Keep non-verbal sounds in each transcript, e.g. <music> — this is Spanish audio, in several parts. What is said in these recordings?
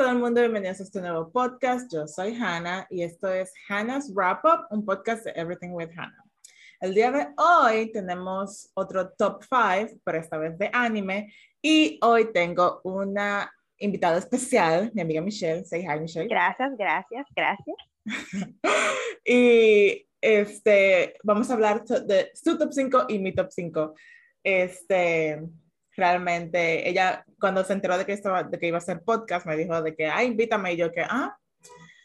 todo el mundo, bienvenidos a este nuevo podcast. Yo soy Hannah y esto es Hannah's Wrap Up, un podcast de Everything with Hannah. El día de hoy tenemos otro top 5, pero esta vez de anime, y hoy tengo una invitada especial, mi amiga Michelle. Say hi, Michelle. Gracias, gracias, gracias. <laughs> y este, vamos a hablar de su top 5 y mi top 5. Este, realmente, ella cuando se enteró de que, estaba, de que iba a hacer podcast, me dijo de que, ah, invítame, y yo que, ah.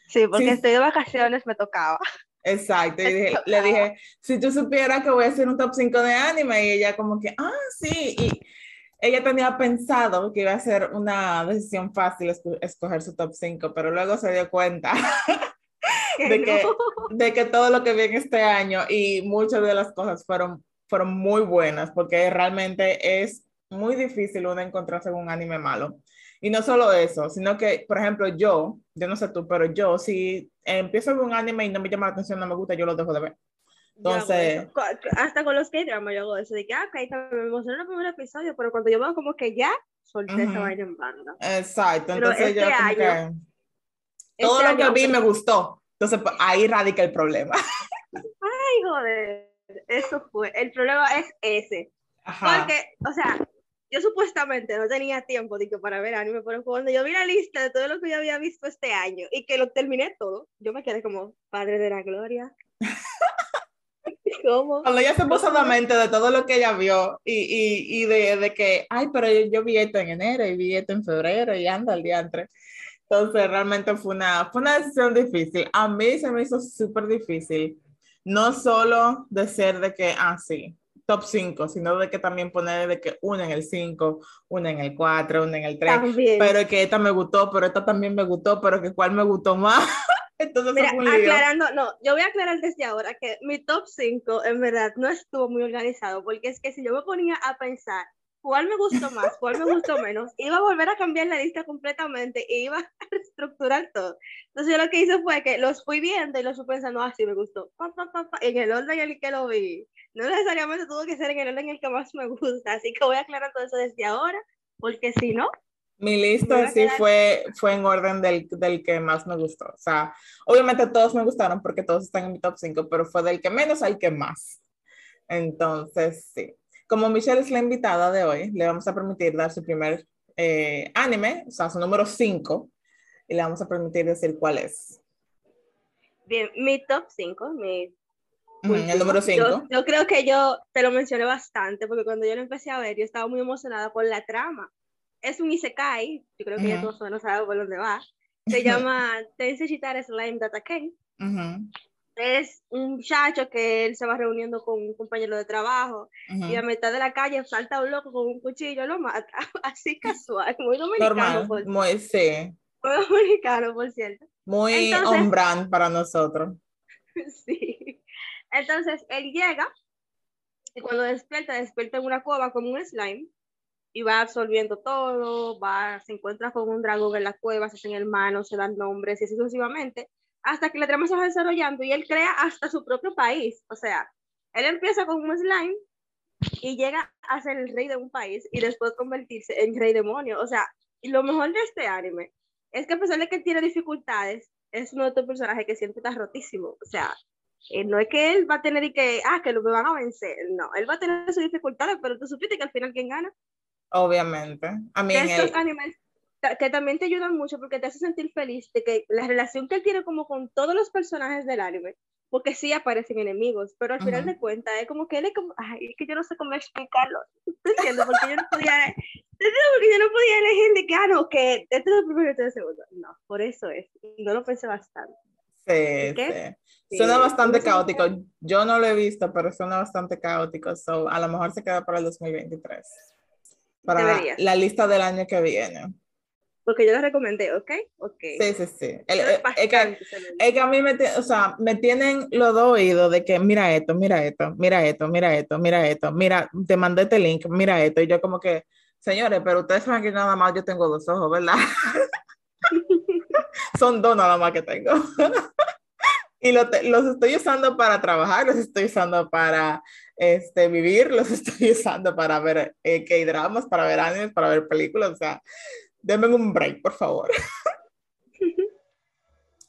Sí, porque estoy de vacaciones, me tocaba. Exacto, y <laughs> le dije, si tú supieras que voy a hacer un top 5 de anime, y ella como que, ah, sí, y ella tenía pensado que iba a ser una decisión fácil escoger su top 5, pero luego se dio cuenta <laughs> de, que, de que todo lo que viene este año y muchas de las cosas fueron, fueron muy buenas, porque realmente es muy difícil uno encontrarse con un anime malo. Y no solo eso, sino que, por ejemplo, yo, yo no sé tú, pero yo, si empiezo a ver un anime y no me llama la atención, no me gusta, yo lo dejo de ver. Entonces. Hasta con los K-dramas yo hago eso, de que, ah, ok, me emocionó el primer episodio, pero cuando yo veo como que ya, solté esa vaina en banda. Exacto, entonces yo. Este como que, todo este lo que vi me gustó. Entonces, pues, ahí radica el problema. <laughs> Ay, joder. Eso fue. El problema es ese. Porque, o sea, yo supuestamente no tenía tiempo de que para ver anime, pero cuando yo vi la lista de todo lo que yo había visto este año y que lo terminé todo, yo me quedé como, Padre de la Gloria. <laughs> ¿Cómo? Cuando ella se puso la mente de todo lo que ella vio y, y, y de, de, que, ay, pero yo, vi esto en enero y vi esto en febrero y anda el día entre. Entonces, realmente fue una, fue una decisión difícil. A mí se me hizo súper difícil. No solo de ser de que, ah, sí, top 5, sino de que también poner de que una en el 5, una en el 4, una en el 3. Pero que esta me gustó, pero esta también me gustó, pero que cuál me gustó más. <laughs> Entonces, Mira, aclarando, no, yo voy a aclarar desde ahora que mi top 5 en verdad no estuvo muy organizado, porque es que si yo me ponía a pensar cuál me gustó más, cuál me gustó menos, iba a volver a cambiar la lista completamente e iba <laughs> a reestructurar todo. Entonces yo lo que hice fue que los fui viendo y los fui pensando, ah, me gustó, en el orden en el que lo vi. No necesariamente tuvo que ser en el orden en el que más me gusta, así que voy a aclarar todo eso desde ahora, porque si no... Mi lista sí fue, fue en orden del, del que más me gustó. O sea, obviamente todos me gustaron porque todos están en mi top 5, pero fue del que menos al que más. Entonces, sí. Como Michelle es la invitada de hoy, le vamos a permitir dar su primer eh, anime, o sea, su número 5, y le vamos a permitir decir cuál es. Bien, mi top 5, mi... el número 5. Yo, creo que yo te lo mencioné bastante, porque cuando yo lo empecé a ver, yo estaba muy emocionada por la trama. Es un isekai, yo creo que ya todos no saben por dónde va. Se <laughs> llama Tensei Shitara Slime Data Ken es un muchacho que él se va reuniendo con un compañero de trabajo y a mitad de la calle salta un loco con un cuchillo lo mata, <laughs> así casual, muy dominicano. Normal, muy, sí. Muy dominicano, por cierto. Muy on brand para nosotros. <laughs> Sí. Entonces, él llega y cuando despierta, despierta en una cueva como un slime y va absorbiendo todo, va, se encuentra con un dragón en la cueva, se hacen hermanos, se dan nombres y así sucesivamente hasta que la trama se va desarrollando y él crea hasta su propio país. O sea, él empieza con un slime y llega a ser el rey de un país y después convertirse en rey demonio. O sea, y lo mejor de este anime es que a pesar de que tiene dificultades, es un otro personaje que siempre está rotísimo. O sea, eh, no es que él va a tener y que, ah, que lo me van a vencer. No, él va a tener sus dificultades, pero tú supiste que al final, ¿quién gana? Obviamente. A mí en estos animes que también te ayudan mucho porque te hace sentir feliz de que la relación que él tiene como con todos los personajes del anime, porque sí aparecen enemigos, pero al final de cuentas es como que él es como, ay, es que yo no sé cómo explicarlo, <laughs> ¿te entiendes? Porque yo no podía, porque yo no podía elegir de que, ah, no, que este es el primero y este es el segundo, no, por eso es, no lo pensé bastante. Sí, sí. Suena bastante caótico. Yo no lo he visto, pero suena bastante caótico. So, a lo mejor se queda para el 2023. Para la lista del año que viene porque yo lo recomendé, ¿ok? okay. Sí, sí, sí. es, que, a mí me, o sea, me tienen los dos oídos de que mira esto, mira esto, mira esto, mira esto, mira esto, mira, te mandé este link, mira esto, y yo como que, señores, pero ustedes saben que nada más yo tengo dos ojos, ¿verdad? <laughs> Son dos nada más que tengo. <laughs> y los estoy usando para trabajar, los estoy usando para este, vivir, los <laughs> estoy usando para ver eh, K-dramas, para ver animes, para ver películas, o sea, denme un break, por favor.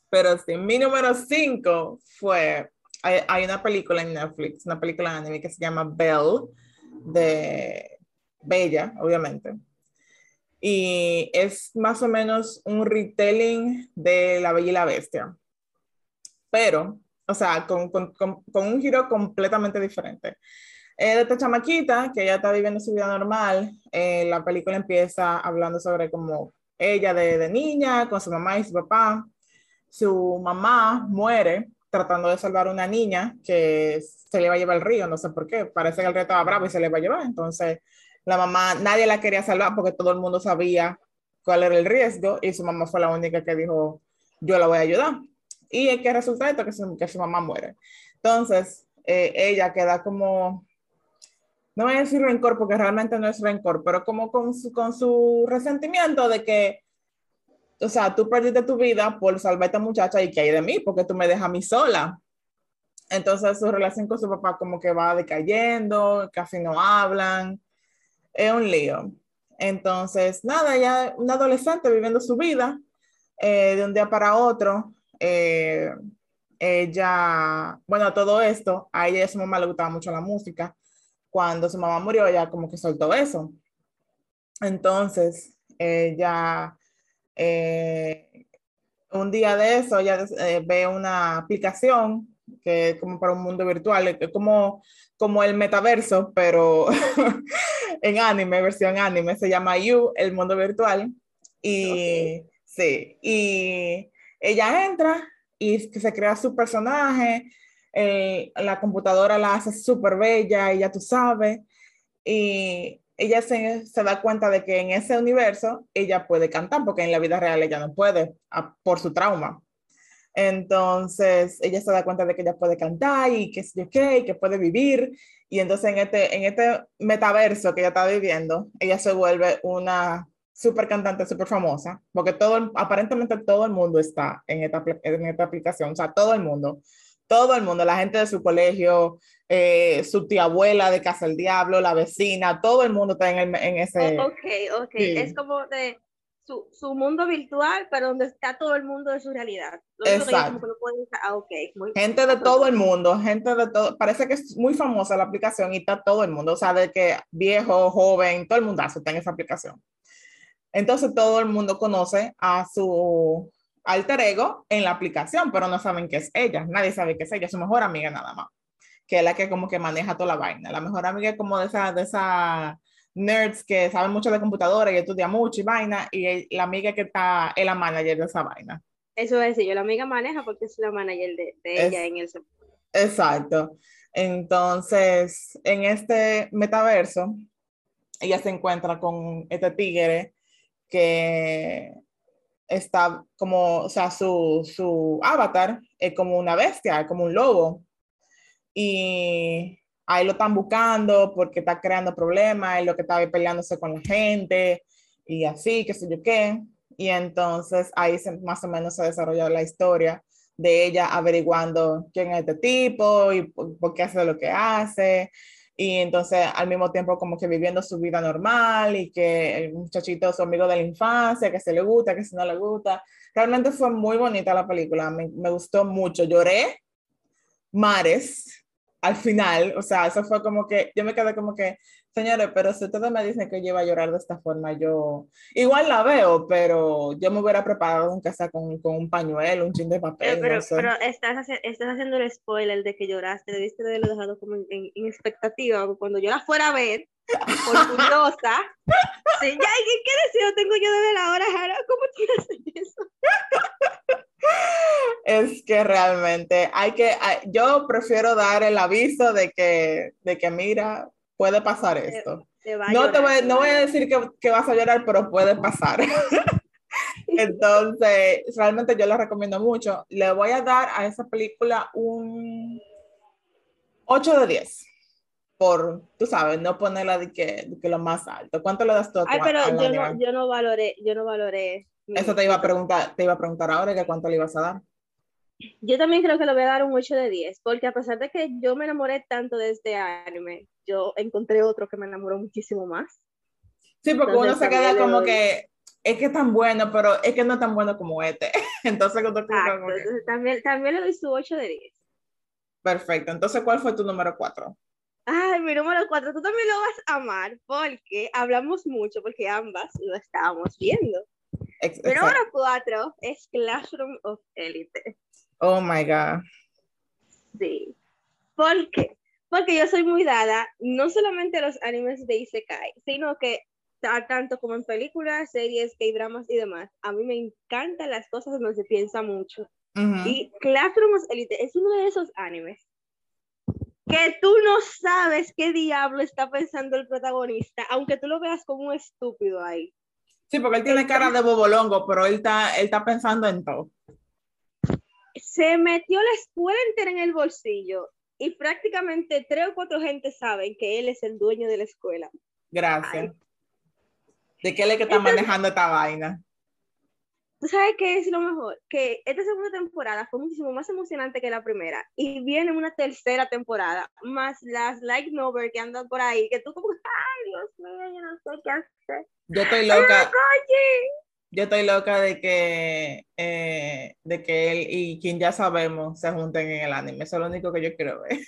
Pero sí, mi número 5 fue, hay, hay, una película en Netflix, una película de anime que se llama Belle, de Bella, obviamente. Y es más o menos un retelling de La Bella y la Bestia. Pero, o sea, con, con, con, con un giro completamente diferente. Eh, de esta chamaquita, que ella está viviendo su vida normal, eh, la película empieza hablando sobre como ella de, de, niña, con su mamá y su papá. Su mamá muere tratando de salvar a una niña que se le va a llevar al río, no sé por qué, parece que el río estaba bravo y se le va a llevar. Entonces, la mamá, nadie la quería salvar porque todo el mundo sabía cuál era el riesgo y su mamá fue la única que dijo, yo la voy a ayudar. Y es que resulta esto, que su, que su mamá muere. Entonces, eh, ella queda como no voy a decir rencor porque realmente no es rencor, pero como con su, con su resentimiento de que, o sea, tú perdiste tu vida por salvar a esta muchacha y que hay de mí, porque tú me dejas a mí sola. Entonces su relación con su papá como que va decayendo, casi no hablan, es un lío. Entonces, nada, ya una adolescente viviendo su vida eh, de un día para otro, eh, ella, bueno, todo esto, a ella y a su mamá le gustaba mucho la música cuando su mamá murió, ella como que soltó eso. Entonces, ella, eh, un día de eso, ella eh, ve una aplicación que es como para un mundo virtual, es como, como el metaverso, pero <laughs> en anime, versión anime, se llama You, el mundo virtual. Y sí, y ella entra y se crea su personaje eh, la computadora la hace súper bella y ya tú sabes, y ella se, se, da cuenta de que en ese universo ella puede cantar, porque en la vida real ella no puede por su trauma. Entonces ella se da cuenta de que ella puede cantar y que es okay, que puede vivir. Y entonces en este, en este metaverso que ella está viviendo, ella se vuelve una súper cantante, súper famosa, porque todo, aparentemente todo el mundo está en esta, en esta aplicación, o sea, todo el mundo todo el mundo, la gente de su colegio, eh, su tía abuela de Casa del Diablo, la vecina, todo el mundo está en, en ese... Ok, ok, es como de su, su, mundo virtual, pero donde está todo el mundo de su realidad. Exacto. ah, okay, gente de todo el mundo, gente de todo, parece que es muy famosa la aplicación y está todo el mundo, o sea, de que viejo, joven, todo el mundo está en esa aplicación. Entonces todo el mundo conoce a su alter ego en la aplicación, pero no saben que es ella. Nadie sabe que es ella, su mejor amiga nada más, que es la que como que maneja toda la vaina. La mejor amiga es como de esa, de esa nerds que saben mucho de computadora y estudia mucho y vaina, y la amiga que está es la manager de esa vaina. Eso es, yo la amiga maneja porque es la manager de, de ella en el... Exacto. Entonces, en este metaverso, ella se encuentra con este tigre que está como, o sea, su, su avatar es como una bestia, como un lobo. Y ahí lo están buscando porque está creando problemas, es lo que está peleándose con la gente y así, qué sé yo qué. Y entonces ahí más o menos se desarrolla la historia de ella averiguando quién es este tipo y por, por qué hace lo que hace y entonces al mismo tiempo como que viviendo su vida normal y que el muchachito su amigo de la infancia, que se le gusta, que si no le gusta. Realmente fue muy bonita la película, me, me gustó mucho, lloré mares al final, o sea, eso fue como que yo me quedé como que Señores, pero si ustedes me dicen que yo iba a llorar de esta forma, yo igual la veo, pero yo me hubiera preparado aunque sea con, con un pañuelo, un chin de papel. Pero, pero estás, estás, haciendo el spoiler de que lloraste, debiste de haberlo dejado como en, en, expectativa, cuando yo la fuera a ver, por curiosa, <laughs> sí, ya, ¿qué, qué deseo tengo yo de ver ahora, Jara? ¿Cómo tú haces eso? es que realmente hay que, yo prefiero dar el aviso de que, de que mira, puede pasar esto. no, te voy, no voy a decir que, que, vas a llorar, pero puede pasar. <laughs> <laughs> Entonces, realmente yo la recomiendo mucho. Le voy a dar a esa película un 8 de 10. Por, tú sabes, no ponerla de que, de que lo más alto. ¿Cuánto le das tú a Ay, pero yo no, yo no valoré, yo no valoré. Eso te iba a preguntar, te iba a preguntar ahora que cuánto le ibas a dar. Yo también creo que le voy a dar un 8 de 10, porque a pesar de que yo me enamoré tanto de este anime, yo encontré otro que me enamoró muchísimo más. Sí, porque uno se queda como que es que es tan bueno, pero es que no es tan bueno como este. <laughs> Entonces, también, también le doy su 8 de 10. Perfecto. Entonces, ¿cuál fue tu número 4? Ay, mi número 4, tú también lo vas a amar porque hablamos mucho, porque ambas lo estábamos viendo. Mi número 4 es Classroom of Elite. Oh my God. Sí. ¿Por qué? Porque yo soy muy dada, no solamente a los animes de Isekai, sino que tanto como en películas, series, que dramas y demás, a mí me encantan las cosas donde se piensa mucho. Y Classroom Elite es uno de esos animes que tú no sabes qué diablo está pensando el protagonista, aunque tú lo veas como un estúpido ahí. Sí, porque él tiene cara de bobolongo, pero él está, él está pensando en todo. Se metió la escuela entera en el bolsillo y prácticamente tres o cuatro gente saben que él es el dueño de la escuela. Gracias. ¿De qué es el que está manejando esta vaina? ¿Tú sabes qué es lo mejor? Que esta segunda temporada fue muchísimo más emocionante que la primera. Y viene una tercera temporada, más las like novel que andan por ahí, que tú como, ay, Dios mío, yo no sé qué hacer. Yo estoy loca. Yo estoy loca de que, eh, de que él y quien ya sabemos se junten en el anime. Eso es lo único que yo quiero ver.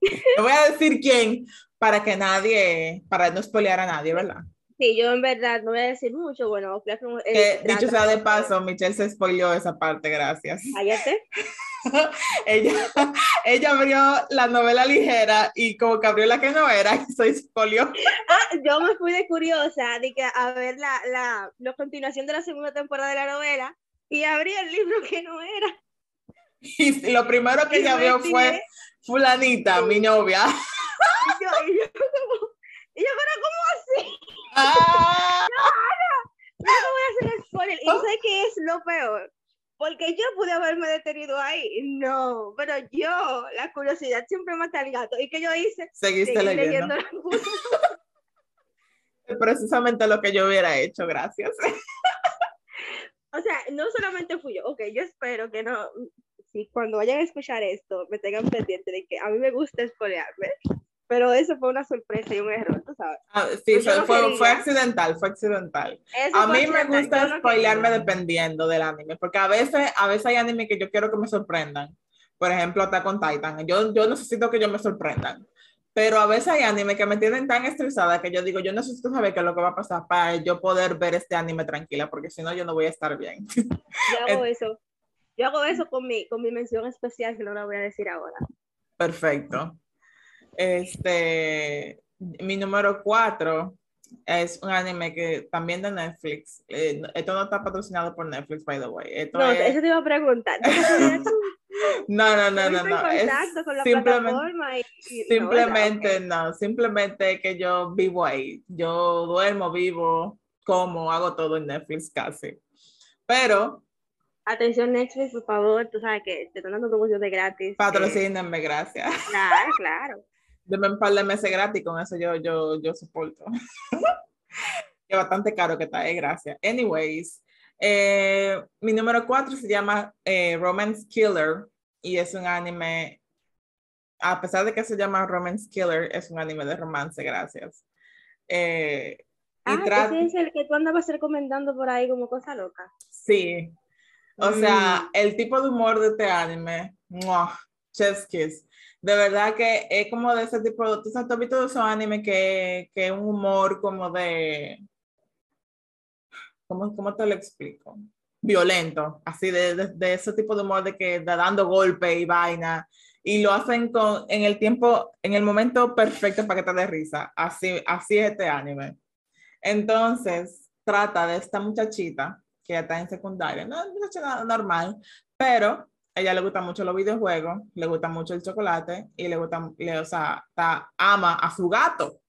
<laughs> no voy a decir quién para que nadie, para no spoilear a nadie, ¿verdad? Sí, yo en verdad no voy a decir mucho. Bueno, que, dicho sea de paso, Michelle se spoileó esa parte, gracias. Cállate. <laughs> ella, ella abrió la novela ligera y como que abrió la que no era y se spoileó. Ah, yo me fui de curiosa de que a ver la, la, la continuación de la segunda temporada de la novela y abrí el libro que no era. Y lo primero que ella vio fue fulanita, mi novia. Y yo, y yo como, y yo, pero ¿cómo? Ah. No, no, no voy a hacer spoiler. Y sé que es lo peor. Porque yo pude haberme detenido ahí. No, pero yo, la curiosidad siempre mata al gato. ¿Y qué yo hice? Seguiste leyendo. <laughs> Precisamente lo que yo hubiera hecho, gracias. <laughs> o sea, no solamente fui yo. Ok, yo espero que no. Si cuando vayan a escuchar esto, me tengan pendiente de que a mí me gusta spoilearme pero eso fue una sorpresa y un error, tú sabes. Ah, sí, fue, fue, accidental, fue accidental. a mí me gusta spoilearme dependiendo del anime, porque a veces, a veces hay anime que yo quiero que me sorprendan. Por ejemplo, Attack on Titan. Yo, yo necesito que ellos me sorprendan. Pero a veces hay anime que me tienen tan estresada que yo digo, yo necesito saber qué es lo que va a pasar para yo poder ver este anime tranquila, porque si no, yo no voy a estar bien. Yo <laughs> hago eso. Yo hago eso con mi, con mi mención especial, que no la voy a decir ahora. Perfecto. Este, mi número cuatro es un anime que también de Netflix. Eh, esto no está patrocinado por Netflix, by the way. Esto no, eso te iba a preguntar. <laughs> no, no, no, no, no. Es simplemente, simplemente no, simplemente que yo vivo ahí. Yo duermo, vivo, como, hago todo en Netflix casi. Pero Atención Netflix, por favor, tú sabes que te están dando promoción de gratis. Patrocínenme, gracias. Claro, claro. Deme un par de meses gratis, con eso yo, yo, yo soporto. <laughs> que bastante caro que está, eh, gracias. Anyways, eh, mi número cuatro se llama eh, Romance Killer y es un anime, a pesar de que se llama Romance Killer, es un anime de romance, gracias. Eh, ah, es el que tú andabas recomendando por ahí como cosa loca. Sí, o sea, mm. el tipo de humor de este anime, chef's kiss de verdad que es como de ese tipo, tú sabes, tú esos animes que, que es un humor como de, ¿cómo, cómo te lo explico? Violento, así de, de, ese tipo de humor de que da dando golpe y vaina, y lo hacen con, en el tiempo, en el momento perfecto para que te dé risa, así, así es este anime. Entonces, trata de esta muchachita que está en secundaria, no es muchacha normal, pero ella le gusta mucho los videojuegos, le gusta mucho el chocolate y le gusta, le, o sea, ama a su gato.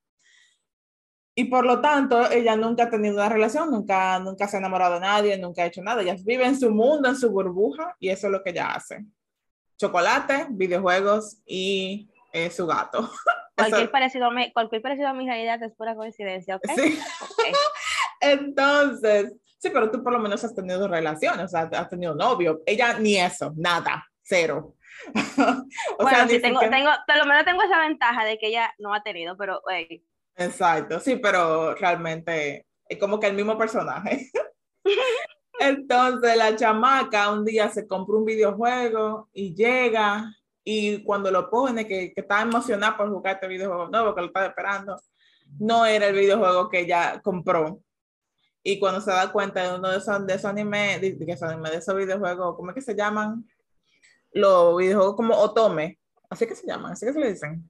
Y por lo tanto, ella nunca ha tenido una relación, nunca, nunca se ha enamorado de nadie, nunca ha hecho nada. Ella vive en su mundo, en su burbuja, y eso es lo que ella hace. Chocolate, videojuegos y eh, su gato. <laughs> Cualquier parecido, a mi, cualquier parecido a mi realidad es pura coincidencia, ¿ok? Sí. <laughs> Entonces, Sí, pero tú por lo menos has tenido relaciones, o sea, has tenido novio. Ella ni eso, nada, cero. <laughs> o bueno, sea, sí, tengo, tengo, por lo menos tengo esa ventaja de que ella no ha tenido, pero... Exacto, sí, pero realmente es como que el mismo personaje. <laughs> Entonces la chamaca un día se compró un videojuego y llega y cuando lo pone, que, que está emocionada por jugar este videojuego nuevo, que lo está esperando, no era el videojuego que ella compró. Y cuando se da cuenta de uno de esos, de esos animes, de, de, de esos videojuegos, ¿cómo es que se llaman? Los videojuegos como Otome, así que se llaman, así que se le dicen.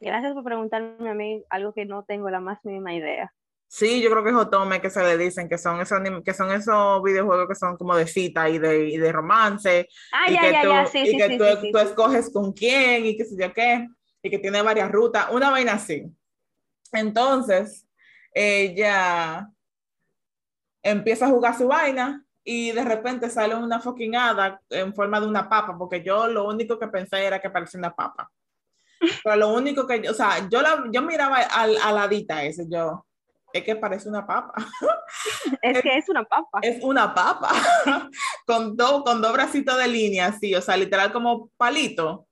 Gracias por preguntarme a mí algo que no tengo la más mínima idea. Sí, yo creo que es Otome que se le dicen, que son esos, que son esos videojuegos que son como de cita y de, y de romance. Ah, y ya, que ya, tú, ya, sí, y sí, que sí, tú, sí, tú escoges con quién y qué sé yo qué, y que tiene varias rutas, una vaina así. Entonces, ella empieza a jugar su vaina y de repente sale una fucking hada en forma de una papa, porque yo lo único que pensé era que parecía una papa. Pero lo único que, yo- o sea, yo, la, yo miraba al, a la hadita ese, yo, es que parece una papa. Es que es una papa. Es una papa, <laughs> con, dos con dos bracitos de línea, así, o sea, literal como palito,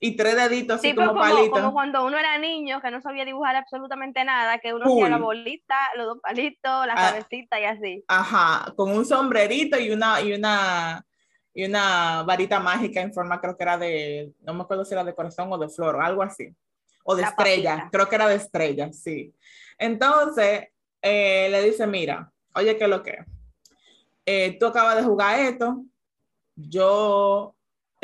y tres deditos así como como, palito. como cuando uno era niño, que no sabía dibujar absolutamente nada, que uno hacía la bolita, los dos palitos, la Ah. cabecita y así. Ajá, con un sombrerito y una, y una, y una varita mágica en forma, creo que era de, no me acuerdo si era de corazón o de flor o algo así, o de La estrella, papita. creo que era de estrella, sí. Entonces, eh, le dice, mira, oye, ¿qué es lo que? Eh, tú acabas de jugar esto, yo,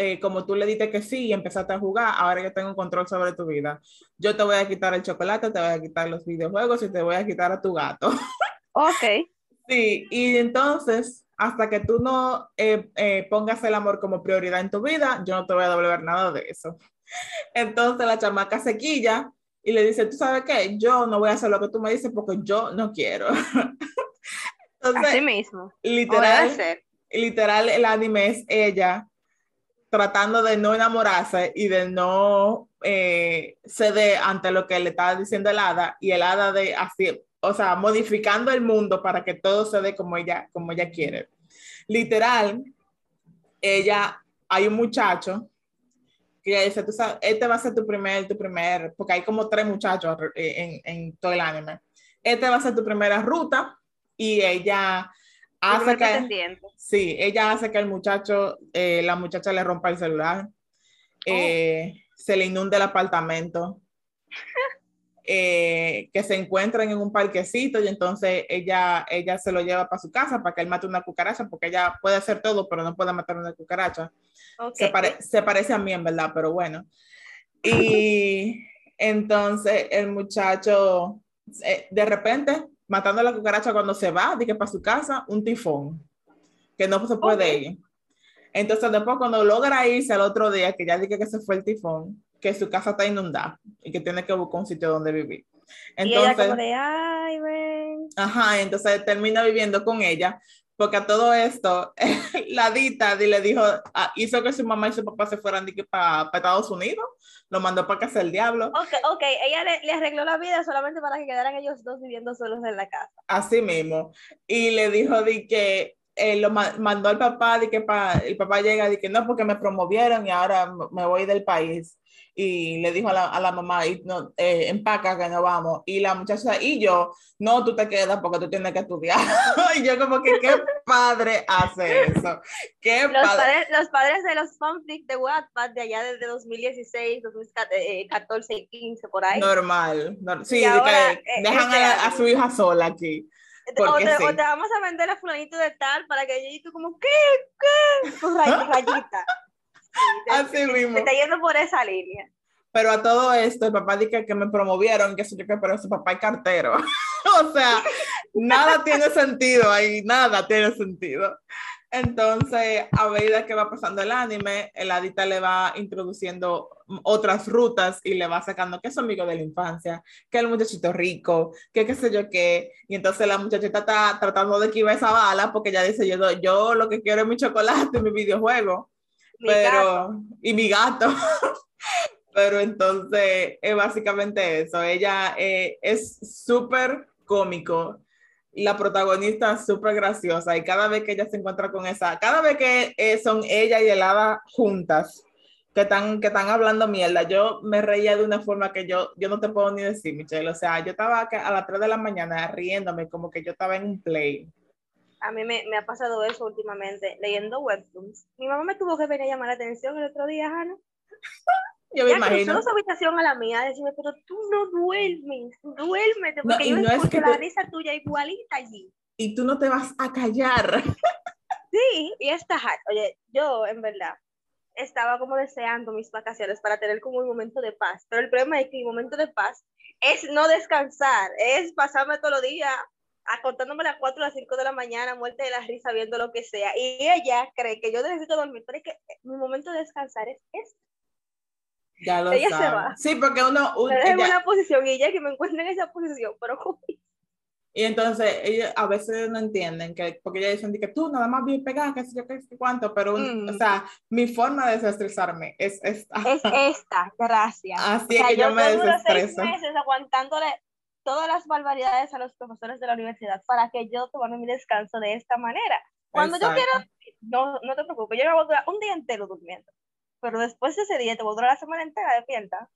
eh, como tú le diste que sí y empezaste a jugar, ahora yo tengo un control sobre tu vida. Yo te voy a quitar el chocolate, te voy a quitar los videojuegos y te voy a quitar a tu gato. <laughs> Ok. Sí, y entonces, hasta que tú no eh, eh, pongas el amor como prioridad en tu vida, yo no te voy a devolver nada de eso. <laughs> Entonces la chamaca se quilla y le dice, ¿tú sabes qué? Yo no voy a hacer lo que tú me dices porque yo no quiero. <laughs> Entonces, Así mismo. Literal, literal, el anime es ella tratando de no enamorarse y de no eh, ceder ante lo que le estaba diciendo el hada y el hada de así, o sea, modificando el mundo para que todo se dé como ella, como ella quiere. Literal, ella, hay un muchacho que ella dice, tú sabes, este va a ser tu primer, tu primer, porque hay como tres muchachos eh, en, en todo el anime. Este va a ser tu primera ruta y ella hace que... Sí, ella hace que el muchacho, eh, la muchacha le rompa el celular, eh, se le inunde el apartamento, <laughs> eh, que se encuentren en un parquecito y entonces ella, ella se lo lleva para su casa para que él mate una cucaracha, porque ella puede hacer todo, pero no puede matar una cucaracha. Ok. Se, pare- se parece a mí, en verdad, pero bueno. Y <laughs> entonces el muchacho, eh, de repente, matando a la cucaracha cuando se va, dije para su casa, un tifón, que no se puede ir. Entonces después cuando logra irse al otro día, que ya dije que se fue el tifón, que su casa está inundada y que tiene que buscar un sitio donde vivir. y ella como Entonces, de, ay, ven. Ajá, entonces termina viviendo con ella, porque a todo esto, <laughs> la Dita di- le dijo, ah, hizo que su mamá y su papá se fueran para Estados Unidos, lo mandó para casa del diablo, Ok, ok, ella le, le arregló la vida solamente para que quedaran ellos dos viviendo solos en la casa. así mismo, y le dijo de que eh, lo ma- mandó al papá, de que pa- el papá llega, de que no, porque me promovieron y ahora me voy del país. Y le dijo a la, a la mamá, y no, eh, empaca que no vamos. Y la muchacha y yo, no, tú te quedas porque tú tienes que estudiar. <laughs> y yo como que, ¿qué padre hace eso? ¿Qué Los padre? padres, los padres de los fanfics de Wattpad de allá desde 2016, 2014 y 15, por ahí. Normal. nor- sí, de ahora, que eh, dejan este a, a su hija sola aquí. o, te, sí. o te vamos a vender a fulanito de tal para que ella y tú como, ¿qué? ¿Qué? Ray- rayita. Te- Así mismo. te está yendo por esa línea. Pero a todo esto, el papá dice que me promovieron, que sé yo qué, pero su papá es cartero. <laughs> o sea, nada tiene sentido ahí, nada tiene sentido. Entonces, a medida que va pasando el anime, el adita le va introduciendo otras rutas y le va sacando que es amigo de la infancia, que el muchachito rico, que qué sé yo qué. Y entonces la muchachita está tratando de esquivar esa bala porque ella dice, yo, yo lo que quiero es mi chocolate y mi videojuego pero y mi gato. <laughs> pero entonces es básicamente eso. Ella eh, es súper cómico. La protagonista súper graciosa y cada vez que ella se encuentra con esa, cada vez que eh, son ella y el hada juntas, que están, que están hablando mierda, yo me reía de una forma que yo, yo no te puedo ni decir, Michelle. O sea, yo estaba a las 3 de la mañana riéndome como que yo estaba en un play. A mí me, me, ha pasado eso últimamente, leyendo webtoons. Mi mamá me tuvo que venir a llamar la atención el otro día, Ana. <laughs> Yo me ya imagino. su habitación a la mía, decirme, pero tú no duermes, duérmete, porque y yo no es escucho que la tú- risa tuya igualita allí. Y tú no te vas a callar. <laughs> Sí, y esta, ja- oye, yo en verdad estaba como deseando mis vacaciones para tener como un momento de paz, pero el problema es que mi momento de paz es no descansar, es pasarme todos los días acostándome a las 4 o las 5 de la mañana, muerte de la risa, viendo lo que sea, y ella cree que yo necesito dormir, pero es que mi momento de descansar es este. Ya lo Ella se sabes. va. Sí, porque uno, un- Me dejo en ella- una posición y ella que me encuentre en esa posición, pero y entonces ellos a veces no entienden que, porque ellos dicen que tú nada más bien pegada, qué sé yo, qué sé cuánto, pero, un- Mm. o sea, mi forma de desestresarme es esta. es esta, gracias. Así O sea, es que yo, me duro seis desestreso. meses aguantándole todas las barbaridades a los profesores de la universidad para que yo tomara mi descanso de esta manera. Cuando yo Exacto. quiero, no, no te preocupes, yo me voy a durar un día entero durmiendo. Pero después de ese día te voy a durar la semana entera despierta.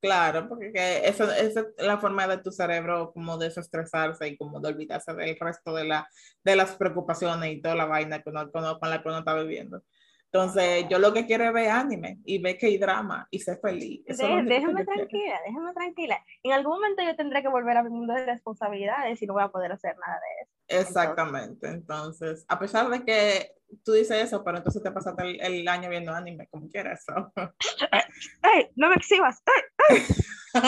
Claro, porque esa es la forma de tu cerebro como desestresarse y como de olvidarse del resto de, la, de las preocupaciones y toda la vaina que uno- con la que uno está viviendo. Entonces, yo lo que quiero es ver anime y ver que hay drama y ser feliz. Eso De- déjame yo quiero. tranquila, déjame tranquila. En algún momento yo tendré que volver a mi mundo de responsabilidades y no voy a poder hacer nada de eso. Exactamente. Entonces, a pesar de que tú dices eso, pero entonces te pasaste el, el año viendo anime, como quieras. so. <laughs> ¡Ey! ¡No me exhibas! ¡Ey! <laughs>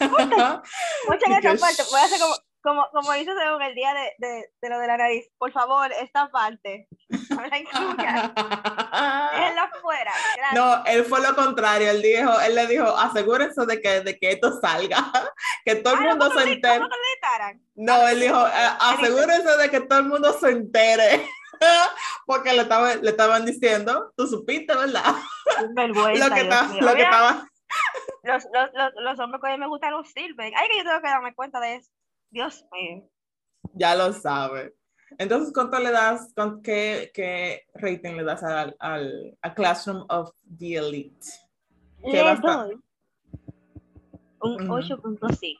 Muchas Y gracias, parte. Voy a hacer como, como, como hizo según el día de, de, de lo de la nariz. Por favor, esta parte. <laughs> <laughs> No él fue lo contrario, él dijo, él le dijo, asegúrense de que, de que esto salga, <laughs> que todo el Ah, mundo ¿cómo se entere. cómo? No, él dijo, "Eh, asegúrense de que todo el mundo se entere, <laughs> porque le, estaba, le estaban diciendo, tú supiste, ¿verdad? Vergüenza, Lo que, estaba- lo que estaba, los, los, los, los hombres que a mí me gustan no sirven. Ay, que yo tengo que darme cuenta de eso. Dios mío. ya lo sabe. Entonces, ¿cuánto le das, con qué, qué rating le das al, al a Classroom of the Elite? Le doy un Ujú. 8.5.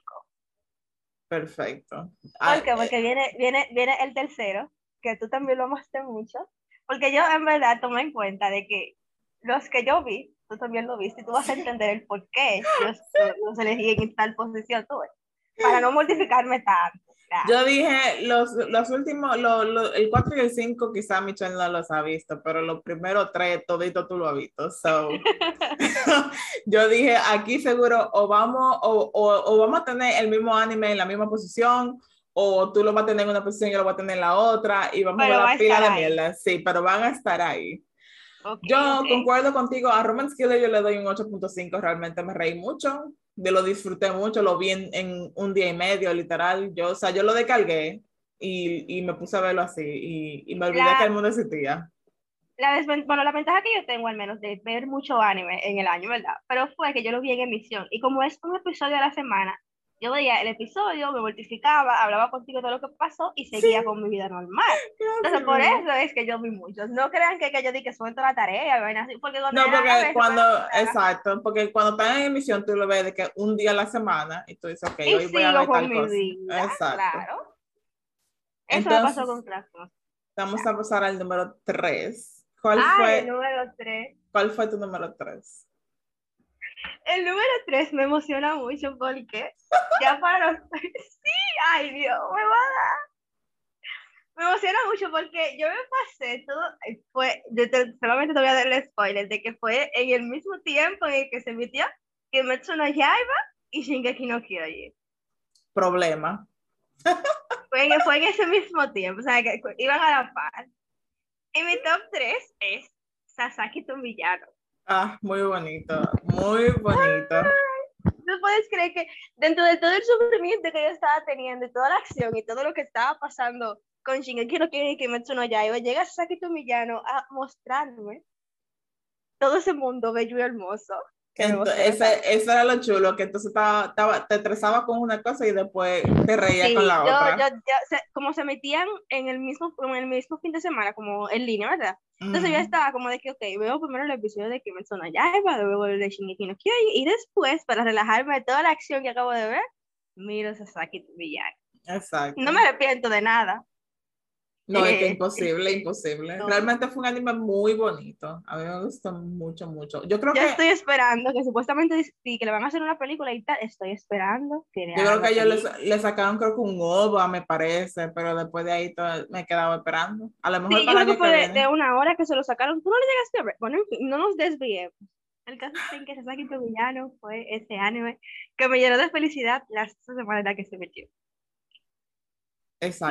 Perfecto. ¿Por Ah, qué? Porque viene, viene, viene el tercero, que tú también lo amaste mucho. Porque yo en verdad tomé en cuenta de que los que yo vi, tú también lo viste, y tú vas a entender el por qué los, los elegí en tal posición, tú para no mortificarme tanto. Claro. Yo dije, los, los últimos, lo- lo- el 4 y el 5 quizá Michelle no los ha visto, pero los primeros tres, todito tú lo has visto. So, <laughs> yo dije, aquí seguro o vamos, o, o- o vamos a tener el mismo anime en la misma posición, o tú lo vas a tener en una posición y yo lo voy a tener en la otra, y vamos Pero a ver a la pila de ahí. mierda. Sí, pero van a estar ahí. Yo concuerdo contigo, a Romance Killer yo le doy un 8.5, realmente me reí mucho, de lo disfruté mucho, lo vi en, en un día y medio, literal, yo, o sea, yo lo descargué y, y me puse a verlo así y, y me olvidé La- que el mundo existía. La, bueno, la ventaja que yo tengo al menos de ver mucho anime en el año, ¿verdad? Pero fue que yo lo vi en emisión y como es un episodio a la semana, yo veía el episodio, me mortificaba, hablaba contigo de todo lo que pasó y seguía con mi vida normal. Entonces, por eso es que yo vi muchos. No crean que, que yo di que suelto la tarea, porque cuando No, porque cuando, exacto, porque cuando están en emisión tú lo ves de que un día a la semana y tú dices, ok, y hoy voy a ver con tal mi cosa. vida, Exacto. claro. Eso me pasó Entonces, con Classroom. Vamos a pasar al número 3. ¿Cuál, el fue, número 3. ¿Cuál fue tu número 3? El número 3 me emociona mucho porque ya para los... <laughs> Sí, ay Dios, me va a dar. Me emociona mucho porque yo me pasé todo, fue, yo te- solamente te voy a dar el spoiler de que fue en el mismo tiempo en el que se emitió Kimetsu no Yaiba y Shingeki no Kyojin. Problema. Fue en, fue en ese mismo tiempo, o sea, que iban a la par. Y mi top 3 es Sasaki tu villano. Ah, muy bonito, muy bonito. No puedes creer que dentro de todo el sufrimiento que yo estaba teniendo y toda la acción y todo lo que estaba pasando con Shingeki no Kyojin y Kimetsu no Yaiba, llega Sasaki tu villano a mostrarme todo ese mundo bello y hermoso. Ese, eso era lo chulo, que entonces estaba, estaba- te estresaba con una cosa y después te reías Sí, con la yo, otra. yo- yo- se- como se metían en el mismo en el mismo fin de semana, como en línea, ¿verdad? Entonces yo estaba como de que, ok, veo primero el episodio de Kimetsu no Yaiba, luego el de Shingeki no Kyojin, y después, para relajarme de toda la acción que acabo de ver, miro Sasaki tu villano. Exacto. No me arrepiento de nada. No, es que imposible, imposible. Realmente fue un anime muy bonito. A mí me gustó mucho, mucho. Yo creo Yo que. estoy esperando que supuestamente sí, que le van a hacer una película y tal. Estoy esperando que le Yo creo que ellos le, le sacaron, creo que un OVA, me parece, pero después de ahí todo- me he quedado esperando. A lo mejor Sí, yo para el creo que fue que de, de una hora que se lo sacaron. Tú no lo llegaste a ver. Bueno, en fin, no nos desviemos. El caso es en que Sasaki Villano fue ese anime que me llenó de felicidad las semanas en la que se metió.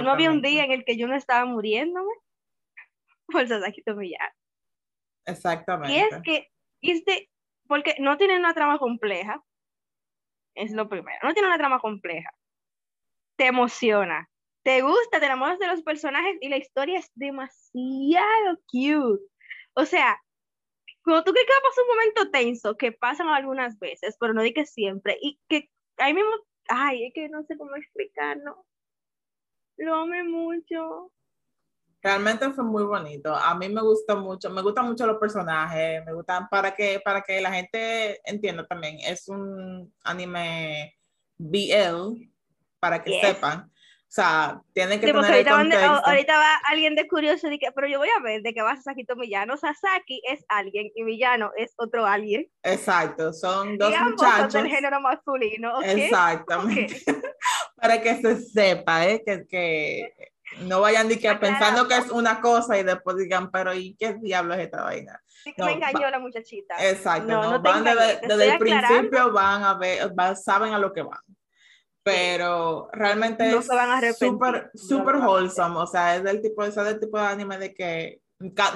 No había un día en el que yo no estaba muriéndome <laughs> por Sasaki to Villano. Exactamente. Y es que, este, porque no tiene una trama compleja, es lo primero, no tiene una trama compleja, te emociona, te gusta, te enamoras de los personajes y la historia es demasiado cute. O sea, cuando tú crees que va a pasar un momento tenso, que pasan algunas veces, pero no di que siempre, y que ahí mismo, ay, es que no sé cómo explicarlo. Lo amé mucho. Realmente fue muy bonito. A mí me gustó mucho, me gustan mucho los personajes, me gustan para que, para que la gente entienda también. Es un anime BL, para que Yes. sepan. O sea, tienen que Sí, tener el ahorita, van de- ahorita va alguien de curioso y que, pero yo voy a ver de qué va Sasaki to Villano. Sasaki es alguien y Villano es otro alguien. Exacto, son dos y muchachos. del género masculino, ¿ok? Exactamente. Para que se sepa, ¿eh? que, que no vayan ni que pensando que es una cosa y después digan, pero ¿y qué diablo es esta vaina? Sí que No, me engañó va- la muchachita. Exacto, No, no, no van desde, desde el principio van a ver, va- saben a lo que van. Pero realmente es van súper, súper van wholesome, o sea, es del tipo, es del tipo de anime de que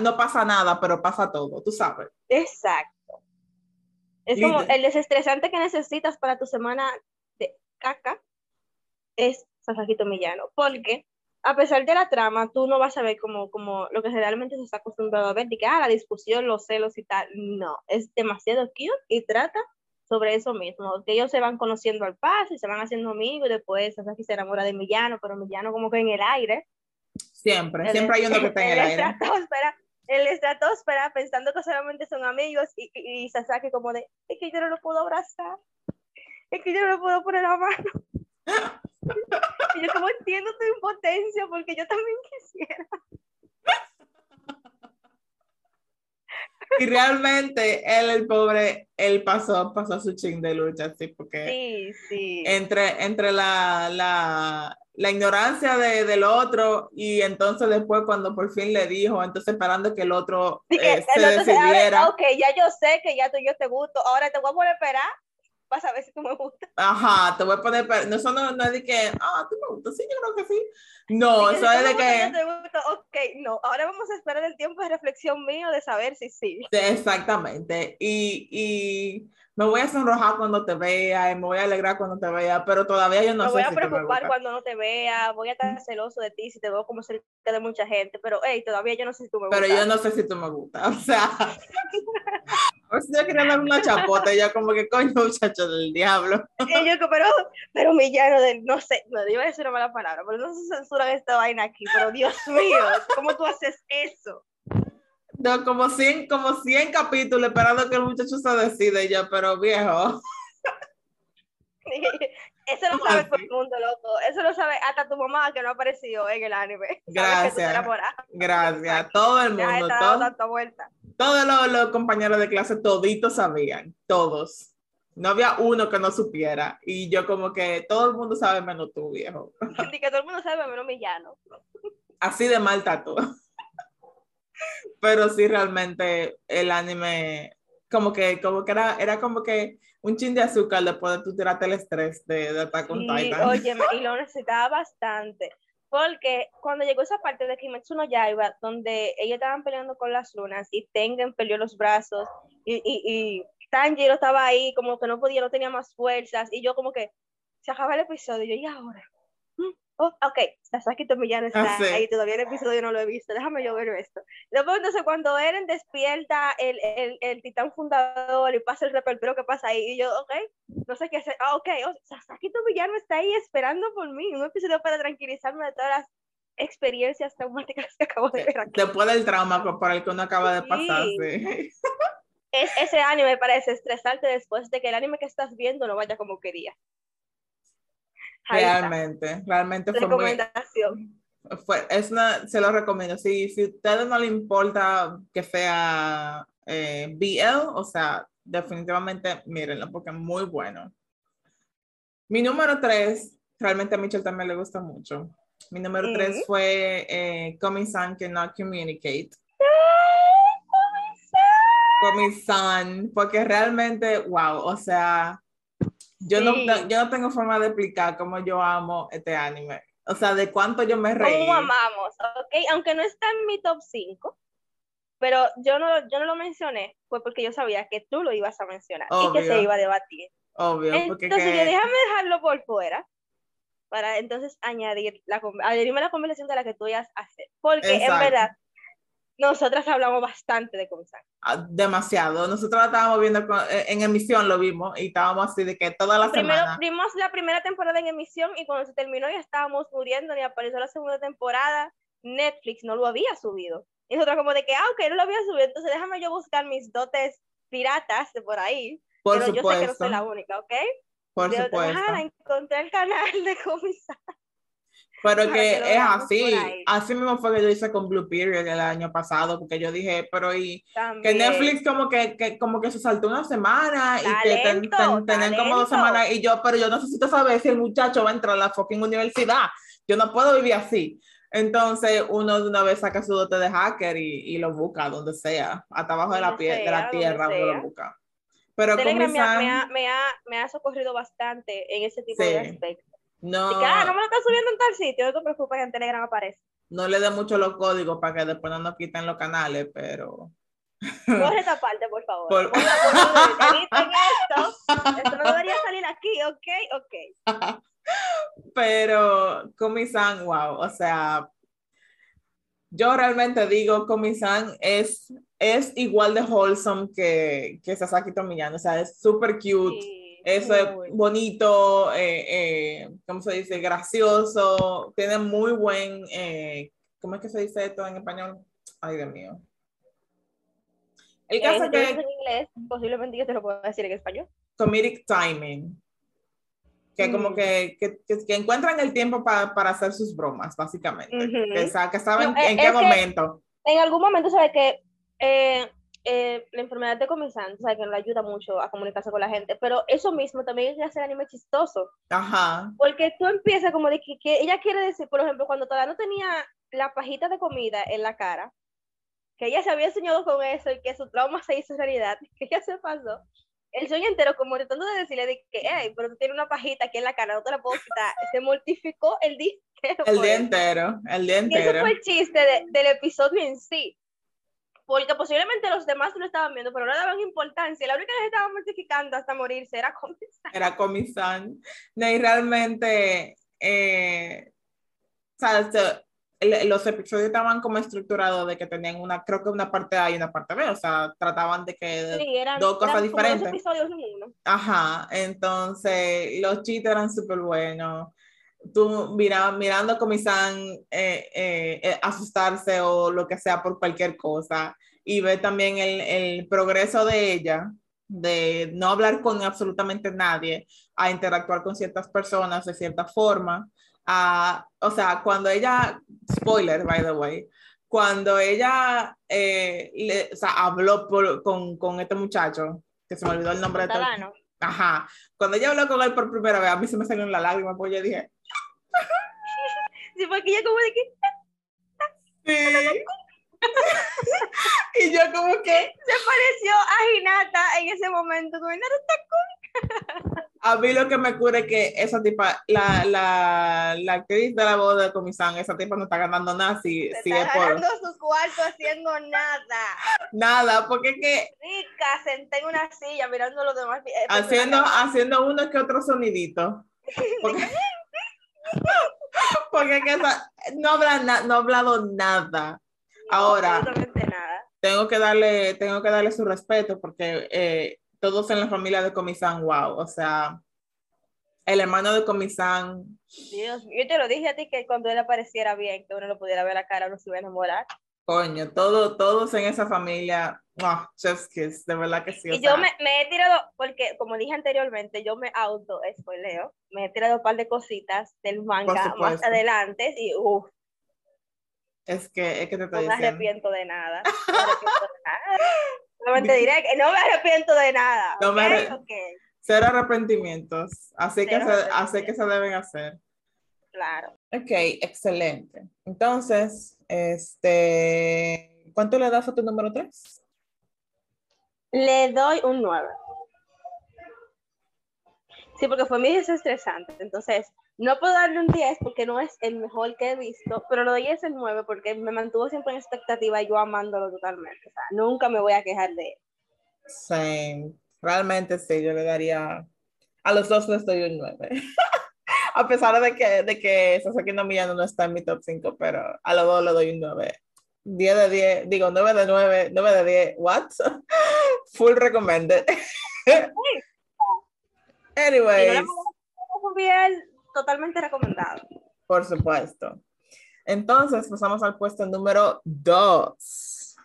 no pasa nada, pero pasa todo, tú sabes. Exacto. Es como el desestresante que necesitas para tu semana de caca es Sasaki to Villano. Porque a pesar de la trama, tú no vas a ver como, como lo que generalmente se está acostumbrado a ver, de que ah, la discusión, los celos y tal. No, es demasiado cute y trata sobre eso mismo, que ellos se van conociendo al paso y se van haciendo amigos y después Sasaki se enamora de Millano, pero Millano como que en el aire. Siempre, El- siempre hay uno que está en el aire. estratosfera, el estratosfera pensando que solamente son amigos y, y, y Sasaki como de, es que yo no lo puedo abrazar, es que yo no lo puedo poner la mano. <laughs> y yo como entiendo tu impotencia porque yo también quisiera. Y realmente él, el pobre, él pasó, pasó su ching de lucha, porque Sí, sí. entre, entre la, la, la ignorancia de, del otro y entonces después cuando por fin le dijo, entonces esperando que el otro que eh, otro se decidiera. ok, ya yo sé que ya tú y yo te gusto, ahora te voy a poner a esperar para saber si tú me gustas. Ajá, te voy a poner, no, eso no, no es de que, ah, tú me gustas, sí, yo creo que sí. No, eso es de que, te gusto, ok, no, ahora vamos a esperar el tiempo de reflexión mío de saber si. Sí, exactamente. Y, y me voy a sonrojar cuando te vea y me voy a alegrar cuando te vea, pero todavía yo no me sé voy a si me preocupar cuando no te vea, voy a estar celoso de ti si te veo como cerca de mucha gente, pero hey, todavía yo no sé si tú me Pero gustas. yo no sé si tú me gustas. <laughs> O sea, a ver si yo quería dar una chapota y yo como que coño, muchacho del diablo. <laughs> Y yo, pero, pero mi llano de, no sé, no iba a decir una mala palabra, pero no se censuran esta vaina aquí, pero Dios mío, ¿cómo tú haces eso? No, como 100, como 100 capítulos esperando que el muchacho se decida y yo, pero viejo. <laughs> Eso lo ¿Cómo sabe todo el mundo, loco. Eso lo sabe hasta tu mamá que no apareció en el anime. <laughs> Gracias. Gracias. Todo el mundo, todo- vuelta. todos los, los compañeros de clase, toditos sabían, todos. No había uno que no supiera. Y yo como que todo el mundo sabe menos tú, viejo. <laughs> Y que todo el mundo sabe menos mi llano. Así de mal está todo. Pero sí, realmente el anime, como que, como que era, era como que un chin de azúcar después de tú tirarte el estrés de, de Attack on Sí, Titan. oye, <laughs> y lo necesitaba bastante. Porque cuando llegó esa parte de Kimetsu no Yaiba, donde ellos estaban peleando con las lunas y Tengen peleó los brazos y, y, y Tanjiro estaba ahí como que no podía, no tenía más fuerzas y yo como que se acaba el episodio y yo, ¿y ahora? Oh, ok, Sasaki Tomillano está Ah, sí. ahí, todavía el episodio no lo he visto, déjame yo ver esto. Después entonces cuando Eren despierta el, el, el titán fundador y pasa el repertorio que pasa ahí y yo, ok, no sé qué hacer. Ah, ok, oh, Sasaki Tomillano está ahí esperando por mí. Un episodio para tranquilizarme de todas las experiencias traumáticas que acabo de ver aquí. Después del trauma por el que uno acaba de pasar. sí. Es, ese anime parece estresarte después de que el anime que estás viendo no vaya como quería. Realmente, realmente fue muy, Recomendación. fue, es una, se lo recomiendo. Si, si a ustedes no le importa que sea eh, BL, o sea, definitivamente mírenlo porque es muy bueno. Mi número tres, realmente a Michelle también le gusta mucho. Mi número tres fue eh, Comisan Cannot Communicate. Comisan, porque realmente, wow, o sea, yo, no, yo no tengo forma de explicar cómo yo amo este anime. O sea, de cuánto yo me reí. ¿Cómo amamos? Ok, aunque no está en mi top 5, pero yo no, yo no lo mencioné, fue porque yo sabía que tú lo ibas a mencionar y que se iba a debatir. Obvio. Entonces yo déjame dejarlo por fuera para entonces añadir la, añadirme la conversación de la que tú ibas a hacer. Porque en verdad, nosotras hablamos bastante de Comisan. Ah, demasiado. Nosotros la estábamos viendo eh, en emisión, lo vimos, y estábamos así de que toda la Primero, semana. Vimos la primera temporada en emisión y cuando se terminó ya estábamos muriendo, y apareció la segunda temporada, Netflix no lo había subido. Y nosotros como de que, ah, ok, no lo había subido, entonces déjame yo buscar mis dotes piratas de por ahí. Por pero supuesto. yo sé que no soy la única, ¿ok? Por yo, supuesto. Ah, encontré el canal de Comisan. Pero que es así, así mismo fue que yo hice con Blue Period el año pasado, porque yo dije, pero y que Netflix como que, que, como que se saltó una semana y que ten, ten, tenían como dos semanas y yo, pero yo necesito saber si el muchacho va a entrar a la fucking universidad, yo no puedo vivir así. Entonces uno de una vez saca su dote de hacker y, y lo busca donde sea, hasta abajo de la, pie, de la tierra uno lo busca. Pero Telegram me, ha, me, ha, me, ha, me, ha, socorrido bastante en ese tipo Sí. de aspectos. No, que, ah, no me lo estás subiendo en tal sitio, no te preocupes, en Telegram aparece. no le dé mucho los códigos para que después no nos quiten los canales, pero... Borra esa parte, por favor. Por- borra, editen esto. Esto no debería salir aquí, ok, ok. pero Komi-san, wow, o sea, yo realmente digo Komi-san es, es igual de wholesome que, que Sasaki Tomiyano, o sea, es súper cute, Sí, es bonito, eh, eh, ¿cómo se dice? Gracioso, tiene muy buen, eh, ¿cómo es que se dice esto en español? Ay, Dios mío. El Eh, caso es que en inglés, posiblemente yo te lo puedo decir en español. comedic timing. Que como Mm. que, que, que- que encuentran el tiempo pa- para hacer sus bromas, básicamente. Ujú. que, sa- que saben No, eh, en qué que- momento. En algún momento, sabe que eh, la enfermedad de comenzante, sabe que no le ayuda mucho a comunicarse con la gente, pero eso mismo también es hacer anime chistoso. Ajá. Porque tú empiezas como de que, que ella quiere decir, por ejemplo, cuando todavía no tenía la pajita de comida en la cara, que ella se había soñado con eso y que su trauma se hizo realidad, <laughs> que ella se pasó el sueño entero como tratando de decirle de que, hey, pero tú tienes una pajita aquí en la cara, no te la puedo quitar. Se mortificó el día <laughs> entero. El día entero, el día Y ese entero. fue el chiste de- del episodio en sí. Porque posiblemente los demás lo estaban viendo, pero no le daban importancia. La única que les estaba mortificando hasta morirse era comenzar. Era Comisan. No, y realmente, eh, o sea, este, los episodios estaban como estructurados de que tenían una, creo que una parte A y una parte B, o sea, trataban de que Sí, eran, dos cosas eran como diferentes. dos episodios en uno. Ajá, entonces los chistes eran súper buenos. Tú mira, mirando a Comisan eh, eh, eh, asustarse o lo que sea por cualquier cosa y ver también el, el progreso de ella, de no hablar con absolutamente nadie, a interactuar con ciertas personas de cierta forma. a- o sea, cuando ella, spoiler, by the way, cuando ella eh, le- o sea, habló por- con, con este muchacho, que se me olvidó el nombre de todo. Ajá. Cuando ella habló con él por primera vez, a mí se me salió la lágrima, pues yo dije, Sí, porque ella como de que sí. <laughs> y yo como que, se pareció a Hinata en ese momento. Como, "Hinata está a mí lo que me ocurre es que esa tipa, la, la, la actriz de la voz de Comisán, esa tipa no está ganando nada si, Se si está es por ganando su cuarto haciendo nada. nada, porque es que Rica, senté en una silla mirando los demás. eh, haciendo, haciendo uno que otro sonidito. <laughs> Porque, <laughs> porque que esa- no, habla na- no ha hablado nada. No, Ahora, nada. tengo que darle, tengo que darle su respeto porque eh, todos en la familia de Comisán, wow, o sea, el hermano de Comisán, Dios yo te lo dije a ti que cuando él apareciera bien, que uno lo pudiera ver la cara, uno se iba a enamorar. Coño, todo, todos en esa familia, ¡mua! chef's kiss, de verdad que sí. y yo sea, me, me he tirado, porque como dije anteriormente, yo me auto spoileo, me he tirado un par de cositas del manga más adelante y uff, Es que, es que te estoy No me arrepiento de nada. <laughs> No me arrepiento de nada. Solamente diré que no me arrepiento de nada. No me ¿ok? arre- Ok, Cero arrepentimientos. Así que, se, así que se deben hacer. claro. Ok, excelente. Entonces, este, ¿cuánto le das a tu número 3? Le doy un 9. Sí, porque fue muy desestresante. Entonces, no puedo darle un 10 porque no es el mejor que he visto, pero le doy ese 9 porque me mantuvo siempre en expectativa y yo amándolo totalmente. O sea, nunca me voy a quejar de él. Same. Realmente sí, yo le daría, a los dos les doy un 9. <laughs> <laughs> a pesar de que, de que Sasaki no Miyano no está en mi top 5, pero a los dos le doy un 9. 10 de 10, digo 9 de 9, 9 de 10, what? <laughs> Full recommended. <laughs> Anyways, bien, totalmente recomendado. por supuesto. Entonces, pasamos al puesto número 2.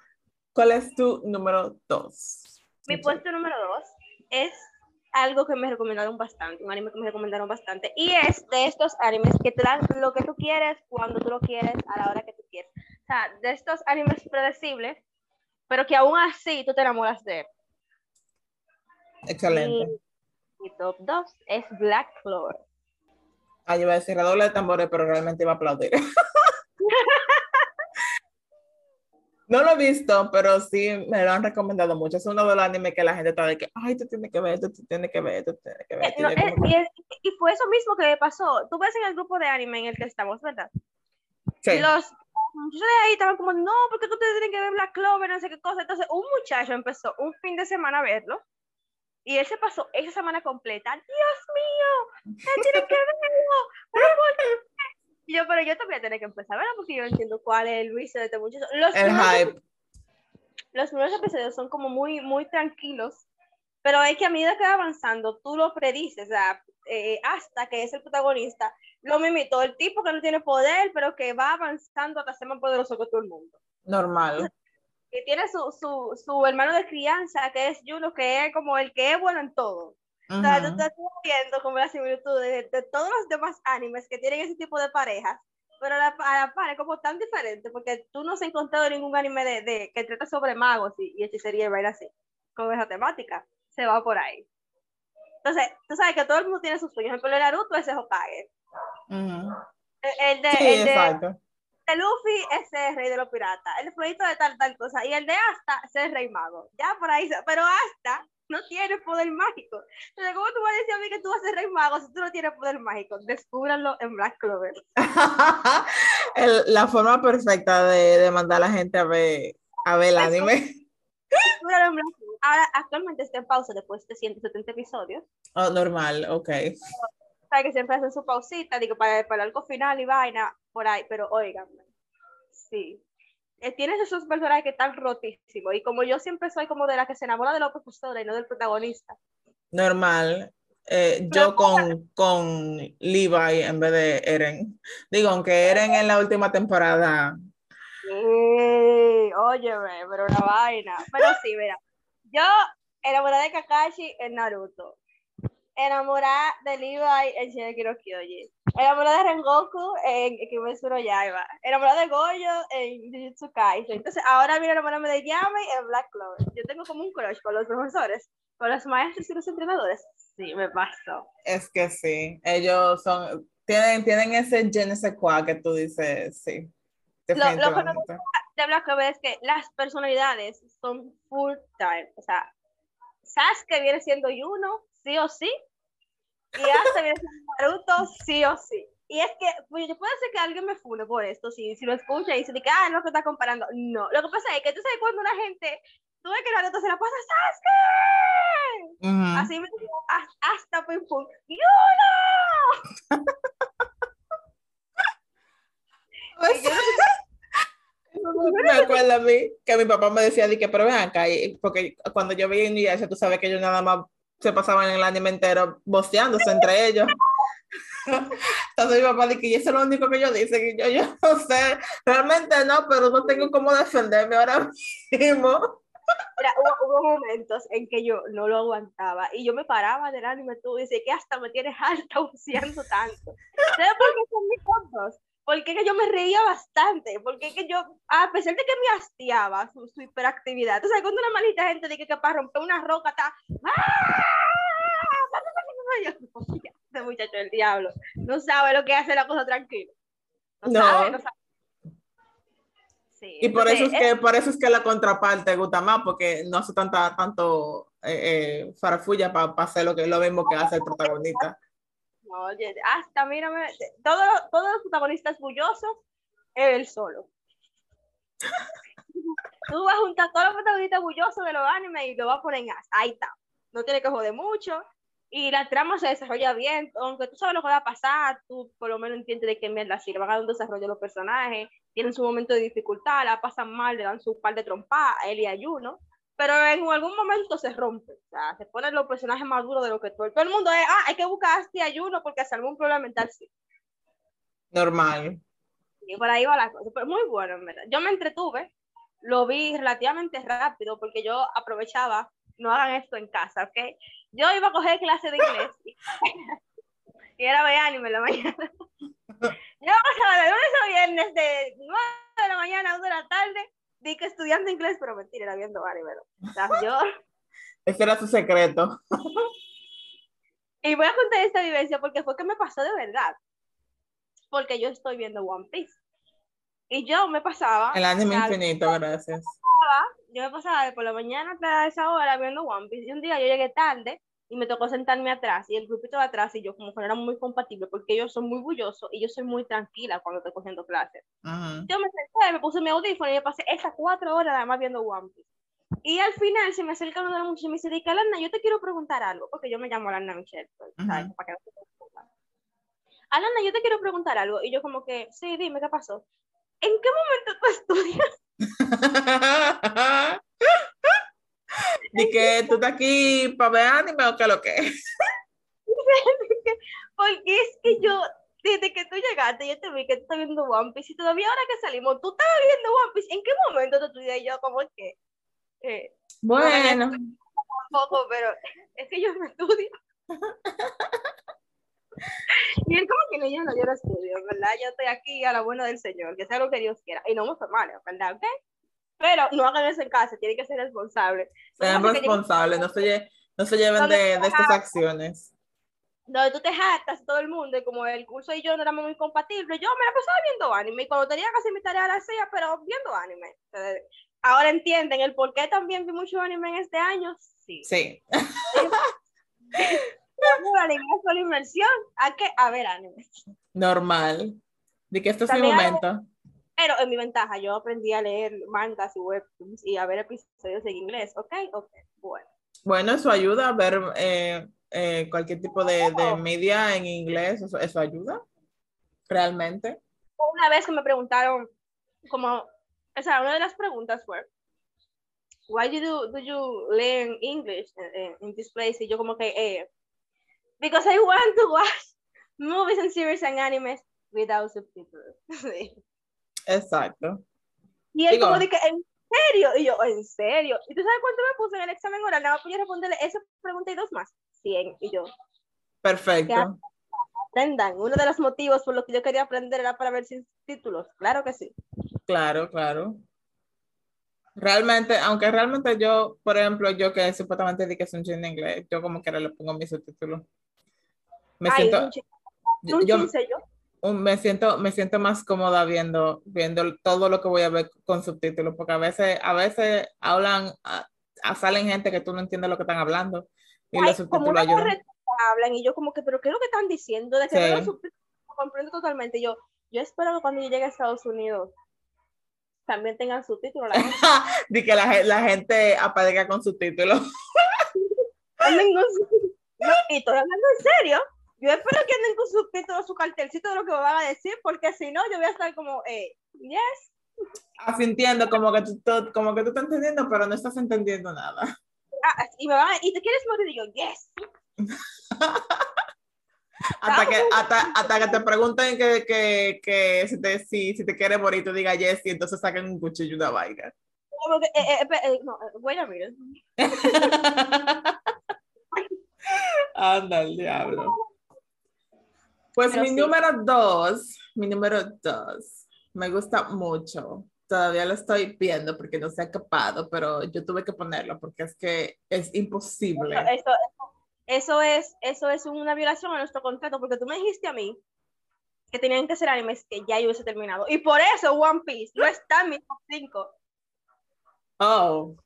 ¿Cuál es tu número 2? Mi puesto número 2 es algo que me recomendaron bastante, un anime que me recomendaron bastante, y es de estos animes que te dan lo que tú quieres, cuando tú lo quieres, a la hora que tú quieres. O sea, de estos animes predecibles, pero que aún así tú te enamoras de él. Excelente. Y mi top 2 es Black Clover. Ah, yo iba a decir redoble de tambores, pero realmente iba a aplaudir. <laughs> No lo he visto, pero sí me lo han recomendado mucho. Es uno de los animes que la gente está de que, ay, tú tienes que ver tú tienes que ver tú tienes que ver Eh, no, Y yo eh, y, que, es- y fue eso mismo que me pasó. Tú ves en el grupo de anime en el que estamos, ¿verdad? sí. los muchachos de ahí estaban como, no, porque ustedes tienen que ver Black Clover, no sé qué cosa. Entonces, un muchacho empezó un fin de semana a verlo y él se pasó esa semana completa. Dios mío, él tiene que verlo. pero ¿por qué?". Y yo, pero yo también voy a tener que empezar verlo porque yo no entiendo cuál es el vicio de este muchacho. Los, El primeros, hype. los primeros episodios son como muy, muy tranquilos, pero es que a medida que va avanzando, tú lo predices, o sea, eh, hasta que es el protagonista, lo mismito, el tipo que no tiene poder, pero que va avanzando hasta ser más poderoso que todo el mundo. Normal. Y tiene su, su, su hermano de crianza, que es Juno, que es como el que es bueno en todo. O sea, tú estás viendo como la similitud de, de todos los demás animes que tienen ese tipo de parejas, pero a la, a la par es como tan diferente, porque tú no has encontrado ningún anime de, de- que trata sobre magos y, y hechicería y vaina así, con esa temática. Se va por ahí. Entonces, tú sabes que todo el mundo tiene sus sueños. Por ejemplo, el Naruto es Hokage. Ujú. El, el de, Sí, el de- exacto. De Luffy es el rey de los piratas, el florito de tal, tal cosa, y el de Asta es el rey mago. Ya por ahí, pero Asta no tiene poder mágico. Entonces, ¿cómo tú vas a decir a mí que tú vas a ser rey mago si tú no tienes poder mágico? Descúbranlo en Black Clover. <laughs> El- la forma perfecta de, de mandar a la gente a ver, a ver el anime. En Black Clover. Ahora, actualmente está en pausa después de 170 episodios. Oh, normal, ok. Sabe que siempre hacen su pausita, digo, para, para algo final y vaina, por ahí, pero óiganme. Sí. Eh, tienes esos personajes que están rotísimos. Y como yo siempre soy como de la que se enamora de la profesora y no del protagonista. Normal. Eh, yo con, con Levi en vez de Eren. Digo, aunque Eren en la última temporada. Sí, óyeme, pero una vaina. Pero sí, mira. Yo enamorada de Kakashi en Naruto. Enamorada de Levi en Shingeki no Kyojin. Enamorada de Rengoku en Kimetsu no Yaiba. Enamorada de Goyo en Jujutsu Kaisen. Entonces, ahora viene enamorarme de Yami en Black Clover. Yo tengo como un crush con los profesores, con los maestros y los entrenadores. Sí, me pasó. Es que sí. Ellos son. Tienen, tienen ese je ne sais quoi que tú dices, sí. Lo- lo que me Definitivamente. de Black Clover es que las personalidades son full time. O sea, Sasuke viene siendo Yuno, sí o sí. Y viene siendo Naruto, sí o sí. Y es que, pues, yo puede ser que alguien me fune por esto, si, si lo escucha y dice ah, no, que está comparando. No, lo que pasa es que tú sabes cuando una gente, tú ves que Naruto se la pasa Sasuke. Ujú. Así me hasta, hasta pum pum. ¡Yuno! Eso me acuerdo a mí que mi papá me decía de que, pero ven acá, porque cuando yo veía Inuyasha, tú sabes que ellos nada más se pasaban el anime entero boceándose entre ellos. Entonces mi papá dice que eso es lo único que ellos dicen, y yo, yo no sé, realmente no, pero no tengo cómo defenderme ahora mismo. Mira, hubo, hubo momentos en que yo no lo aguantaba y yo me paraba del anime tú dices que hasta me tienes harta buceando tanto. ¿Sabes por qué son mis tontos? Porque que yo me reía bastante, porque que yo, a pesar de que me hastiaba su, su hiperactividad, tú sabes, cuando una maldita gente dice que para romper una roca está, ¡ah! <laughs> Este muchacho del diablo no sabe lo que hace la cosa tranquila. No, No. sabe, no sabe. Sí, Y por eso, es que, por eso es que la contraparte gusta más, porque no hace tanta, tanto eh, eh, farafulla para hacer lo, que, lo mismo que hace el protagonista. Oye, hasta mírame, todos todos los protagonistas bullosos, él solo. Tú vas a juntar todos los protagonistas bullosos de los animes y lo vas a poner en as. Ahí está. No tiene que joder mucho. Y la trama se desarrolla bien. Aunque tú sabes lo que va a pasar, tú por lo menos entiendes de qué mierda sirve. Van a dar un desarrollo de los personajes. Tienen su momento de dificultad, la pasan mal, le dan su par de trompadas a él y a Yuno. Pero en algún momento se rompe. O sea, se ponen los personajes más duros de lo que todo. Todo el mundo es, ah, hay que buscar este y a Yuno porque se algún problema mental. Sí. Normal. Y por ahí va la cosa. Pero muy bueno, en verdad. Yo me entretuve, lo vi relativamente rápido porque yo aprovechaba, no hagan esto en casa, ¿ok? Yo iba a coger clase de inglés y, <laughs> y era ver anime en la mañana. <laughs> Yo pasaba de lunes a viernes de 9 de la mañana a 1 de la tarde, di que estudiando inglés, pero mentira, era viendo. O sea, yo, Ese era su secreto. <laughs> y voy a contar esta vivencia porque fue que me pasó de verdad. Porque yo estoy viendo One Piece. Y yo me pasaba. El anime infinito, gracias. yo me pasaba de por la mañana hasta esa hora viendo One Piece y un día yo llegué tarde y me tocó sentarme atrás y el grupito de atrás y yo como que no era muy compatible porque ellos son muy bullosos y yo soy muy tranquila cuando estoy cogiendo clases. Yo me senté, me puse mi audífono y yo pasé esas cuatro horas nada más viendo One Piece. Y al final se me acerca uno de los muchachos y me dice, Dica, Alana, yo te quiero preguntar algo, porque yo me llamo Alana Michelle, pues, ¿sabes? Ujú. Para que no se confundan. Alana, yo te quiero preguntar algo. Y yo como que, sí, dime, ¿qué pasó? ¿En qué momento tú estudias? <laughs> ¿Y que tú estás aquí para ver anime o qué lo que? Porque es que yo, desde que tú llegaste, yo te vi que tú estás viendo One Piece y todavía ahora que salimos, tú estabas viendo One Piece. ¿En qué momento te Y yo? Como que, eh, Bueno, un poco, pero es que yo no estudio. y él como que no, yo no, yo no estudio, ¿verdad? Yo estoy aquí a la buena del Señor, que sea lo que Dios quiera. Y no me mal, ¿verdad? ¿Ok? Pero no hagan eso en casa, tienen que ser responsables. sean responsables, no se, lle- no se lleven de, de estas acciones. donde tú te jactas todo el mundo y como el curso y yo no éramos muy compatibles, yo me la pasaba viendo anime y cuando tenía que hacer mi tarea la hacía, pero viendo anime. Entonces, ahora entienden el por qué también vi mucho anime en este año. Sí. Sí, <laughs> anime es. ¿A qué? A ver anime. normal. De que este es mi hay- momento. Pero en mi ventaja, yo aprendí a leer mangas y webtoons y a ver episodios en inglés. ¿Ok? Ok. Bueno. Bueno, eso ayuda a ver eh, eh, cualquier tipo de, de media en inglés, eso, eso ayuda, realmente. Una vez que me preguntaron, como, o sea, una de las preguntas fue, why do you, do you learn English in, in this place? Y yo como que, eh, because I want to watch <laughs> movies and series and animes without subtitles. <laughs> Exacto. Y él Digo- como de que, ¿en serio? Y yo, ¿en serio? ¿Y tú sabes cuánto me puse en el examen oral? Nada más podía responderle esa pregunta y dos más. 100. Y yo, Perfecto. aprendan. Uno de los motivos por los que yo quería aprender era para ver sin títulos. Claro que sí. Claro, claro. Realmente, aunque realmente yo, por ejemplo, yo que supuestamente di que soy un chin de inglés, yo como que le pongo mis subtítulos. Me Ay, siento, un chi- yo, un yo- chince yo. Un- me siento, me siento más cómoda viendo, viendo todo lo que voy a ver con subtítulos, porque a veces, a veces hablan, a- a- salen gente que tú no entiendes lo que están hablando y Ay, los como subtítulos una ayudan. carretera hablan y yo como que, pero ¿qué es lo que están diciendo? De que Sí. los subtítulos, lo comprendo totalmente. Yo, yo espero que cuando yo llegue a Estados Unidos también tengan subtítulos. <laughs> Di que la, la gente aparezca con subtítulos. anden con subtítulos. No, y estoy hablando en serio. Yo espero que anden con subtítulos su cartelcito de lo que me van a decir, porque si no, yo voy a estar como, eh, yes. Asintiendo como que tú, tú- como que tú estás entendiendo, pero no estás entendiendo nada. Ah, y me van y te quieres morir y yo, yes. <laughs> Hasta que, hasta, hasta que te pregunten que, que, que si, te, si, si te quieres morir, tú digas yes, y entonces saquen un cuchillo y una vaina. Como que, eh, eh, eh, eh, no, eh, wait a minute. <laughs> Anda el diablo. Pues Pero mi sí. número dos, mi número dos, me gusta mucho. Todavía lo estoy viendo porque no se ha acabado, pero yo tuve que ponerlo porque es que es imposible. Eso, eso, es, eso es una violación a nuestro contrato, porque tú me dijiste a mí que tenían que ser animes que ya yo hubiese terminado. Y por eso One Piece no está en mi top 5. Oh,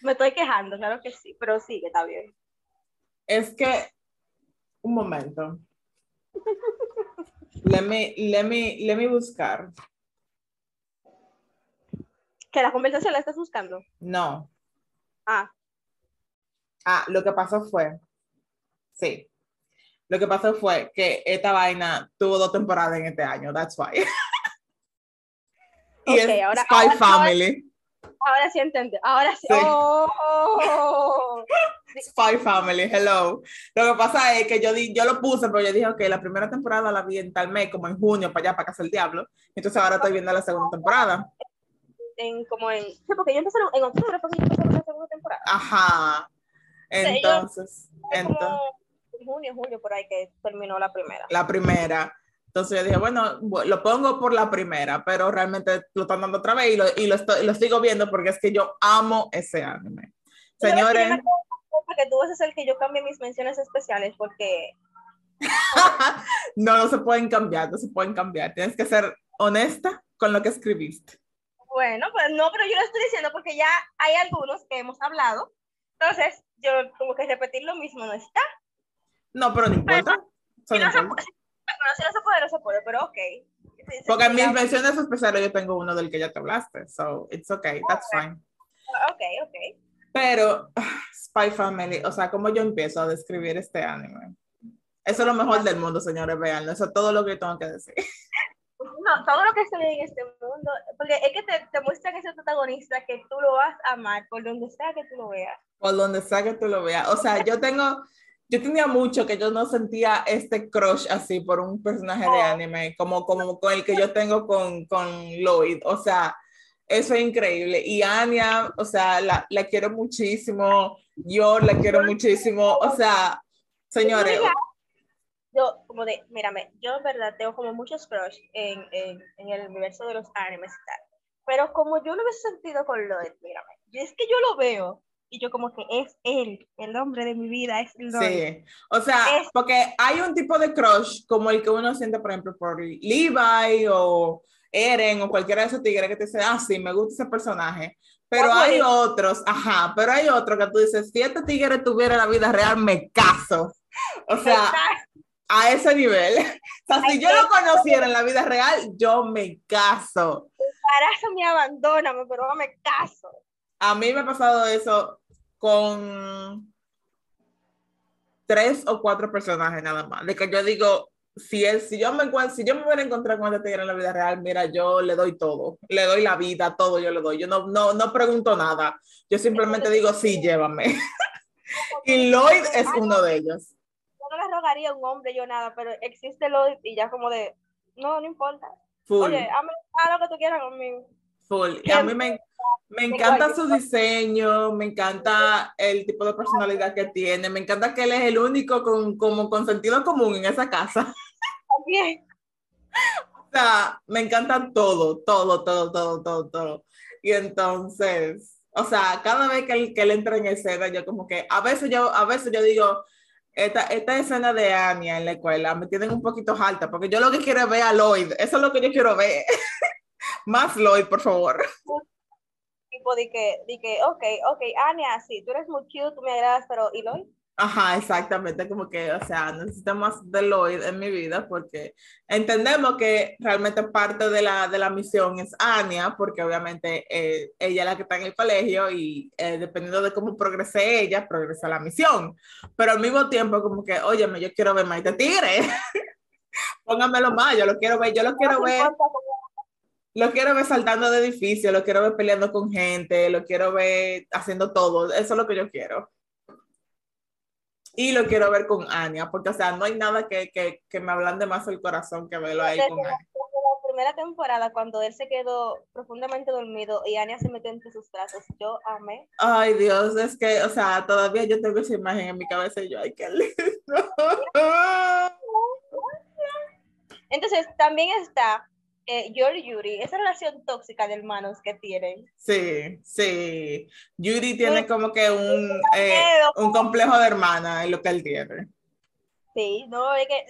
Me estoy quejando, claro que sí, pero sí, que está bien. es que, un momento. Let me, let me, let me buscar. Que la conversación la estás buscando. No. Ah, Ah, lo que pasó fue, sí, lo que pasó fue que esta vaina tuvo dos temporadas en este año, that's why. <laughs> y Ok, es ahora- Spy ahora- Family, ahora sí entendí. Ahora sí. Sí. Oh. Spy Family, hello. Lo que pasa es que yo, di, yo lo puse, pero yo dije, ok, la primera temporada la vi en tal mes, como en junio, para allá, para casa del diablo. Entonces ahora estoy viendo la segunda temporada. En, como en. Sí, porque yo empecé en- octubre, porque yo empecé la segunda temporada. Ajá. Entonces, Fue entonces como en junio, julio, por ahí que terminó la primera. la primera. Entonces yo dije, bueno, bu- lo pongo por la primera, pero realmente lo están dando otra vez y lo, y lo, estoy- lo sigo viendo porque es que yo amo ese anime. ¿Sabes que Señores, que tú vas a hacer que yo cambie mis menciones especiales porque <laughs> no, no se pueden cambiar, no se pueden cambiar. Tienes que ser honesta con lo que escribiste. Bueno, pues no, pero yo lo estoy diciendo porque ya hay algunos que hemos hablado. Entonces, yo como que repetir lo mismo no está. No, pero no importa. Eso Si no se, puede- si no se puede, no se puede, pero ok. Porque en mis menciones especiales yo tengo uno del que ya te hablaste. So, it's okay, that's fine. Ok, ok. Pero Spy Family, o sea, ¿cómo yo empiezo a describir este anime? Eso es lo mejor del mundo, señores, veanlo. Eso es todo lo que tengo que decir. No, todo lo que se ve en este mundo, porque es que te, te muestran ese protagonista que tú lo vas a amar por donde sea que tú lo veas. Por donde sea que tú lo veas. O sea, yo tengo, yo tenía mucho que yo no sentía este crush así por un personaje de Oh. anime, como, como con el que yo tengo con, con Lloyd. O sea, eso es increíble. Y Anya, o sea, la, la quiero muchísimo. Yo la quiero muchísimo. O sea, señores, Yo, como de, mírame, yo en verdad tengo como muchos crush en, en, en el universo de los animes y tal. Pero como yo lo he sentido con Lloyd, mírame, yo, es que yo lo veo y yo como que es él, el hombre de mi vida, es Lloyd. Sí, o sea, Es- porque hay un tipo de crush como el que uno siente, por ejemplo, por Levi o Eren o cualquiera de esos tigres que te dice, ah, sí, me gusta ese personaje. Pero Ojo, hay otros, ajá, pero hay otros que tú dices, si este tigre tuviera la vida real, me caso. O sea, a ese nivel. <laughs> O sea, si yo lo conociera en la vida real, yo me caso. Embarázame, abandóname, pero no me caso. A mí me ha pasado eso con tres o cuatro personajes nada más. De que yo digo, si, él, si, yo me, si yo me hubiera encontrado con este tigre en la vida real, mira, yo le doy todo. Le doy la vida, todo yo le doy. Yo no, no, no pregunto nada. Yo simplemente digo, sí, llévame. <laughs> y Lloyd es uno de ellos. Yo no le rogaría a un hombre yo nada, pero existe Lloyd y ya como de, no, no importa. Full. Oye, haz lo que tú quieras conmigo. Full. Y a mí me, me encanta su diseño, me encanta el tipo de personalidad que tiene, me encanta que él es el único con, como con sentido común en esa casa. También. <laughs> O sea, me encanta todo, todo, todo, todo, todo, todo. Y entonces, o sea, cada vez que él, que él entra en escena, yo como que, a veces yo, a veces yo digo, esta, esta escena de Anya en la escuela me tienen un poquito alta, porque yo lo que quiero es ver a Lloyd, eso es lo que yo quiero ver. <laughs> Más Lloyd, por favor. Tipo de que, de que, ok, ok, Anya, sí, tú eres muy cute, tú me agradas, pero ¿y Lloyd? Ajá, exactamente, como que, o sea, necesito más de Lloyd en mi vida porque entendemos que realmente parte de la, de la misión es Anya, porque obviamente eh, ella es la que está en el colegio y eh, dependiendo de cómo progrese ella, progresa la misión. Pero al mismo tiempo, como que, óyeme, yo quiero ver más de tigre. <laughs> Póngamelo más, yo lo quiero ver, yo lo quiero ver, importa lo quiero ver saltando de edificios, lo quiero ver peleando con gente, lo quiero ver haciendo todo, eso es lo que yo quiero. Y lo quiero ver con Anya, porque, o sea, no hay nada que, que, que me ablande más el corazón que verlo ahí con Anya. la primera temporada, cuando él se quedó profundamente dormido y Anya se metió entre sus brazos, yo amé. Ay, Dios, es que, o sea, todavía yo tengo esa imagen en mi cabeza y yo, ay, qué lindo. <laughs> Entonces, también está eh, Yori Yuri, esa relación tóxica de hermanos que tienen. Sí, sí. Yuri tiene como que un, eh, un complejo de hermana en lo que él tiene. Sí, no, es que,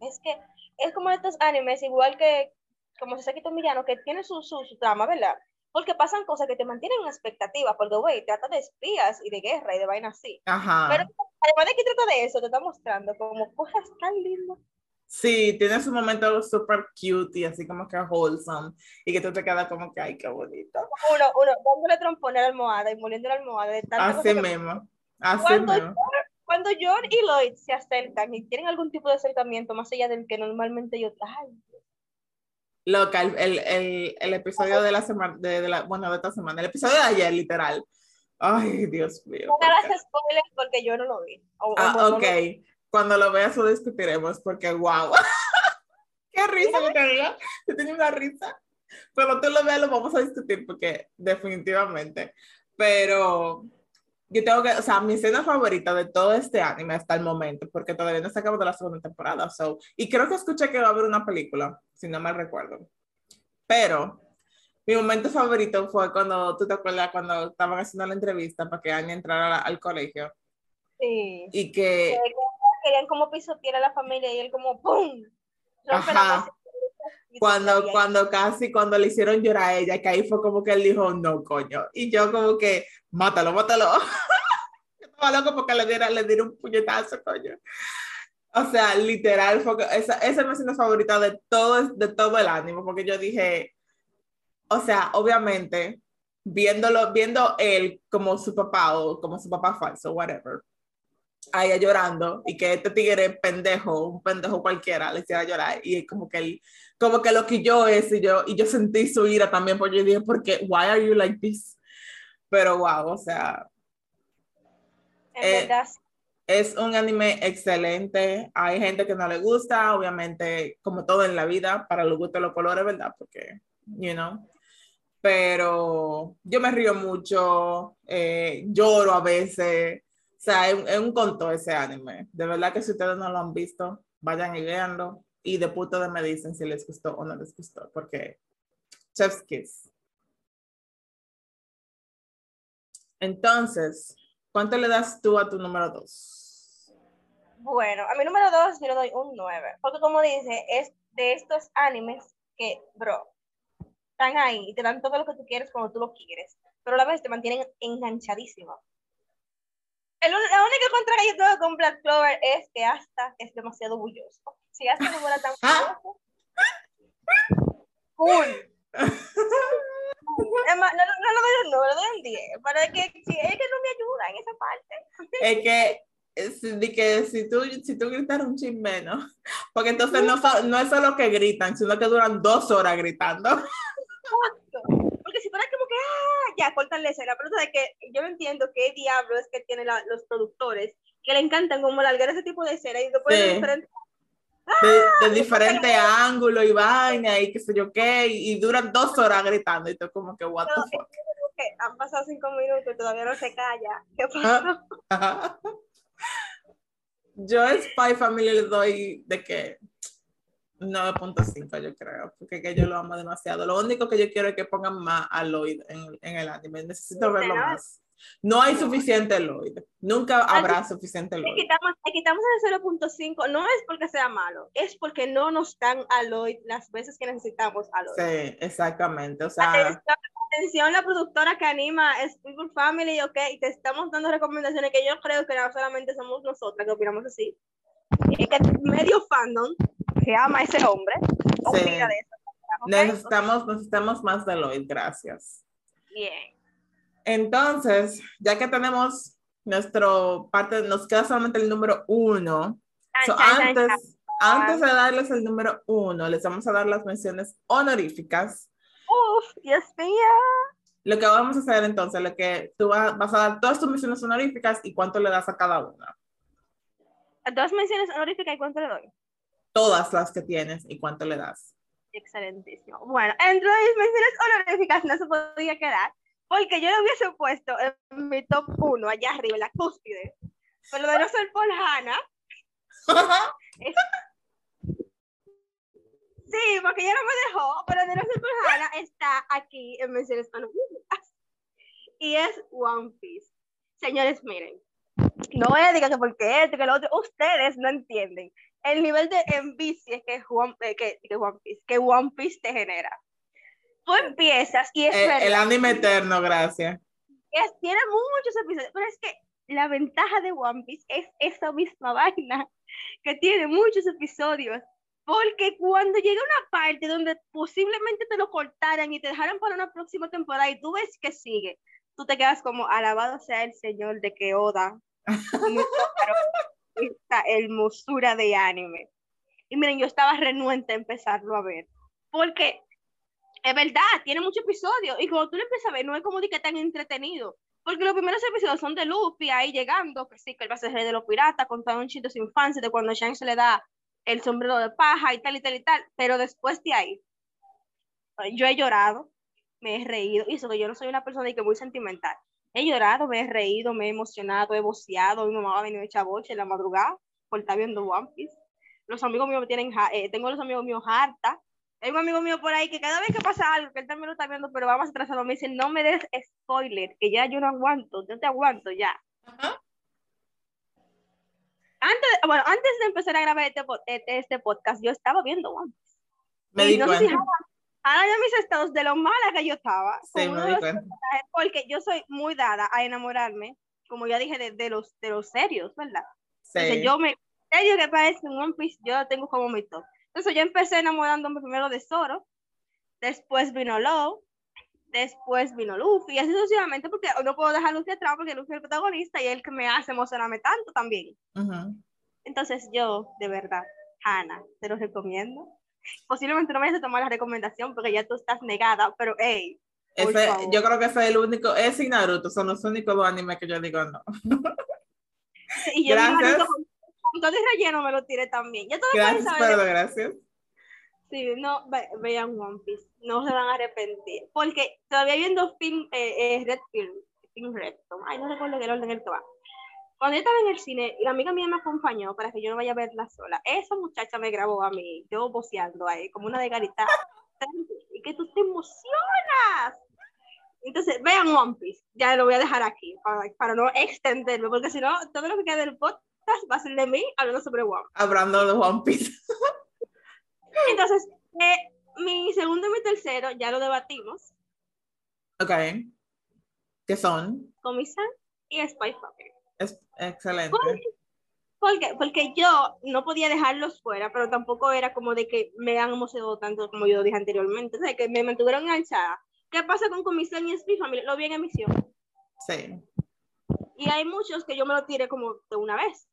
es que es como estos animes, igual que como Sasaki Tomiyano, que tiene su, su, su trama, ¿verdad? Porque pasan cosas que te mantienen en expectativa, porque, güey, trata de espías y de guerra y de vainas así. Ajá. Pero además de que trata de eso, te está mostrando como cosas tan lindas. Sí, tiene su momento súper cute y así como que wholesome. Y que tú te quedas como que, ay, qué bonito. Uno, uno, dándole trompón a la almohada y moliendo la almohada. De así mismo, así cuando mismo. cuando John y Lloyd se acercan y tienen algún tipo de acercamiento más allá del que normalmente yo... Ay, Loca, el, el, el, episodio de la semana, de, de, la, bueno, de esta semana, el episodio de ayer, literal. Ay, Dios mío. No hagas spoilers porque yo no lo vi. O, ah, ok. No Cuando lo veas lo discutiremos porque, wow. <laughs> Qué risa que tenía. Yo tenía una risa. Cuando tú lo veas lo vamos a discutir porque definitivamente. Pero yo tengo que, o sea, mi escena favorita de todo este anime hasta el momento, porque todavía no se acabó de la segunda temporada, so, y creo que escuché que va a haber una película, si no me recuerdo. Pero mi momento favorito fue cuando, tú te acuerdas, cuando estaban haciendo la entrevista para que Anya entrara al colegio. Sí. Y que... Querían como pisotear a la familia y él como ¡pum! Ajá. Cuando, cuando casi, cuando le hicieron llorar a ella, que ahí fue como que él dijo, no, coño. Y yo como que, mátalo, mátalo. <laughs> yo estaba loco porque le diera, le diera un puñetazo, coño. O sea, literal, fue, esa, esa es mi escena favorita de todo, de todo el ánimo, porque yo dije, o sea, obviamente, viéndolo, viendo él como su papá o como su papá falso, whatever, a ella llorando y que este tigre pendejo, un pendejo cualquiera, le hiciera llorar y como que él, como que lo que yo es y yo, y yo sentí su ira también porque yo dije, porque, why are you like this? Pero wow, o sea. Eh, es un anime excelente. Hay gente que no le gusta, obviamente, como todo en la vida, para los gustos los colores, ¿verdad? Porque, you know. Pero yo me río mucho, eh, lloro a veces. Sea, es, un conto ese anime. De verdad que si ustedes no lo han visto, vayan y véanlo. Y de puto de me dicen si les gustó o no les gustó, porque Chef's Kiss. Entonces, ¿cuánto le das tú a tu número dos? Bueno, a mi número dos yo le doy un 9, porque como dice, es de estos animes que, bro, están ahí y te dan todo lo que tú quieres cuando tú lo quieres, pero a la vez te mantienen enganchadísimo. El, la única contra que yo tengo con Black Clover es que hasta es demasiado bulloso. Si hasta no fuera tan bulloso, cool. <laughs> no, no, no lo doy un 9, lo doy un 10. Para que, si, es que no me ayuda en esa parte. Es que de que si tú, si tú gritas un chin menos, porque entonces no, no es solo que gritan, sino que duran dos horas gritando. Si fuera como que, ah, ya, cortan la escena, pero de que yo no entiendo qué diablo es que tienen los productores, que le encantan como largar ese tipo de escena y después sí. diferentes de, de diferente ángulo y vaina y qué sé yo qué, y, y, duran dos horas gritando y tú como que, what no, the fuck. Han pasado cinco minutos y todavía no se calla. ¿Qué pasa? yo a Spy Family le doy de que 9.5 yo creo, porque que yo lo amo demasiado. Lo único que yo quiero es que pongan más a Lloyd en, en el anime. Necesito verlo más. No hay suficiente Lloyd. Nunca habrá suficiente Lloyd. Le quitamos, le quitamos el 0.5. No es porque sea malo, es porque no nos dan a Lloyd las veces que necesitamos a Lloyd. Sí, exactamente. O sea, atención, atención la productora que anima es People Family, ok, y te estamos dando recomendaciones que yo creo que no solamente somos nosotras que opinamos así. Es que medio fandom que ama a ese hombre sí. opina de eso. ¿okay? Necesitamos, necesitamos más de Lloyd, gracias. Bien. Entonces, ya que tenemos nuestro parte, nos queda solamente el número uno. So, antes, antes de darles el número uno, les vamos a dar las menciones honoríficas. Uf, Dios mío. Lo que vamos a hacer entonces, lo que tú vas, vas a dar todas tus menciones honoríficas y cuánto le das a cada una. Dos menciones honoríficas y cuánto le doy. Todas las que tienes y cuánto le das. Excelentísimo. Bueno, entre mis menciones honoríficas no se podía quedar porque yo lo hubiese puesto en mi top 1, allá arriba, en la cúspide. Pero de no ser por Hannah, <laughs> es, Sí, porque ella no me dejó, pero de por Hannah está aquí en menciones Y es One Piece. Señores, miren, no decir que porque esto, que lo otro, ustedes no entienden el nivel de envidia que One, eh, que, que, One Piece, que One Piece te genera. Tú empiezas y es el, verdad. El anime eterno, gracias. Es, tiene muchos episodios, pero es que la ventaja de One Piece es esa misma vaina, que tiene muchos episodios. Porque cuando llega una parte donde posiblemente te lo cortaran y te dejaran para una próxima temporada y tú ves que sigue, tú te quedas como alabado sea el Señor de que Oda <laughs> esta hermosura de anime. Y miren, yo estaba renuente a empezarlo a ver, porque es verdad, tiene muchos episodios y cuando tú lo empiezas a ver no es como de que tan entretenido, porque los primeros episodios son de Luffy ahí llegando, que sí, que él va a ser rey de los piratas, contando un chiste de su infancia, de cuando Shang se le da el sombrero de paja y tal y tal y tal, pero después de ahí, yo he llorado, me he reído, y eso que yo no soy una persona que muy sentimental, he llorado, me he reído, me he emocionado, he voceado, mi mamá ha venido a echar boche en la madrugada por estar viendo One Piece, los amigos míos me tienen, eh, tengo los amigos míos harta, hay un amigo mío por ahí que cada vez que pasa algo, que él también lo está viendo, pero vamos atrasado, me dice, no me des spoiler, que ya yo no aguanto, yo te aguanto ya. Antes, bueno, antes de empezar a grabar este, este, este podcast, yo estaba viendo One Piece. Me di cuenta. Ahora ya mis estados de lo mala que yo estaba. Sí, me di cuenta. Porque yo soy muy dada a enamorarme, como ya dije, de, los, de los serios, ¿verdad? Sí. Entonces yo me, serio que parece un One Piece, yo tengo como mi top. Entonces yo empecé enamorándome primero de Zoro, después vino Low, después vino Luffy, y así sucesivamente, porque no puedo dejar a Luffy atrás porque Luffy es el protagonista y es el que me hace emocionarme tanto también. Entonces yo, de verdad, Hannah, te lo recomiendo. Posiblemente no vayas a tomar la recomendación porque ya tú estás negada, pero hey. yo creo que ese es el único, es y Naruto, son los únicos dos animes que yo digo no. <laughs> y yo Gracias entonces relleno me lo tiré también. Ya gracias, pero gracias. Sí, no, vean One Piece, no se van a arrepentir. Porque todavía viendo film, eh, eh, Red Film, Film Red, ay, no recuerdo el orden en el que va. Cuando yo estaba en el cine, y la amiga mía me acompañó para que yo no vaya a verla sola. Esa muchacha me grabó a mí, yo boceando ahí, como una de garita. y que tú te emocionas. Entonces, vean One Piece. Ya lo voy a dejar aquí para, para no extenderlo, porque si no, todo lo que queda del podcast va a ser de mí hablando sobre One. Hablando de One Piece. <laughs> Entonces, eh, mi segundo y mi tercero ya lo debatimos. Ok. ¿Qué son? Comisan y Spy Family. Es excelente. Porque, porque yo no podía dejarlos fuera, pero tampoco era como de que me han emocionado tanto como yo dije anteriormente. O sea, que me mantuvieron enganchada. ¿Qué pasa con Comisan y Spy Family? Lo vi en emisión. Sí. Y hay muchos que yo me lo tiré como de una vez.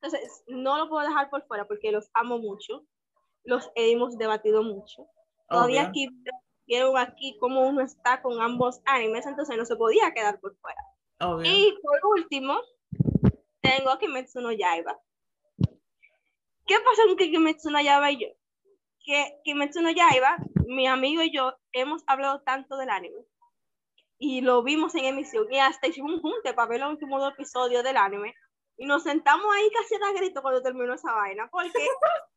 Entonces, no lo puedo dejar por fuera porque los amo mucho, los hemos debatido mucho. Todavía aquí vieron aquí cómo uno está con ambos animes, entonces no se podía quedar por fuera. Y por último, tengo a Kimetsu no Yaiba. ¿Qué pasa con Kimetsu no Yaiba y yo? Que Kimetsu no Yaiba, mi amigo y yo, hemos hablado tanto del anime y lo vimos en emisión y hasta hicimos un junte para ver los últimos dos episodios del anime y nos sentamos ahí casi a grito cuando terminó esa vaina, porque <laughs>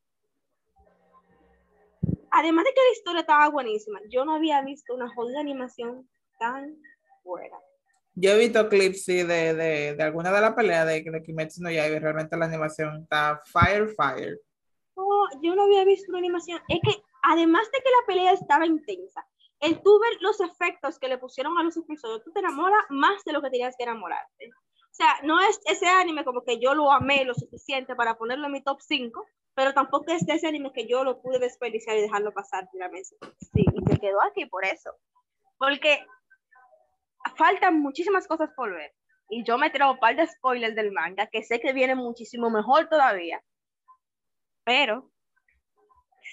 además de que la historia estaba buenísima, yo no había visto una jodida animación tan buena. Yo he visto clips, sí, de, de, de alguna de las peleas de, de Kimetsu no Yaiba, realmente la animación está fire, fire. No, yo no había visto una animación, es que además de que la pelea estaba intensa, el tú ver los efectos que le pusieron a los episodios, tú te enamoras más de lo que tenías que enamorarte. O sea, no es ese anime como que yo lo amé lo suficiente para ponerlo en mi top 5, pero tampoco es ese anime que yo lo pude desperdiciar y dejarlo pasar de la mesa. Sí, y se quedó aquí por eso. Porque faltan muchísimas cosas por ver. Y yo me traigo un par de spoilers del manga, que sé que viene muchísimo mejor todavía. Pero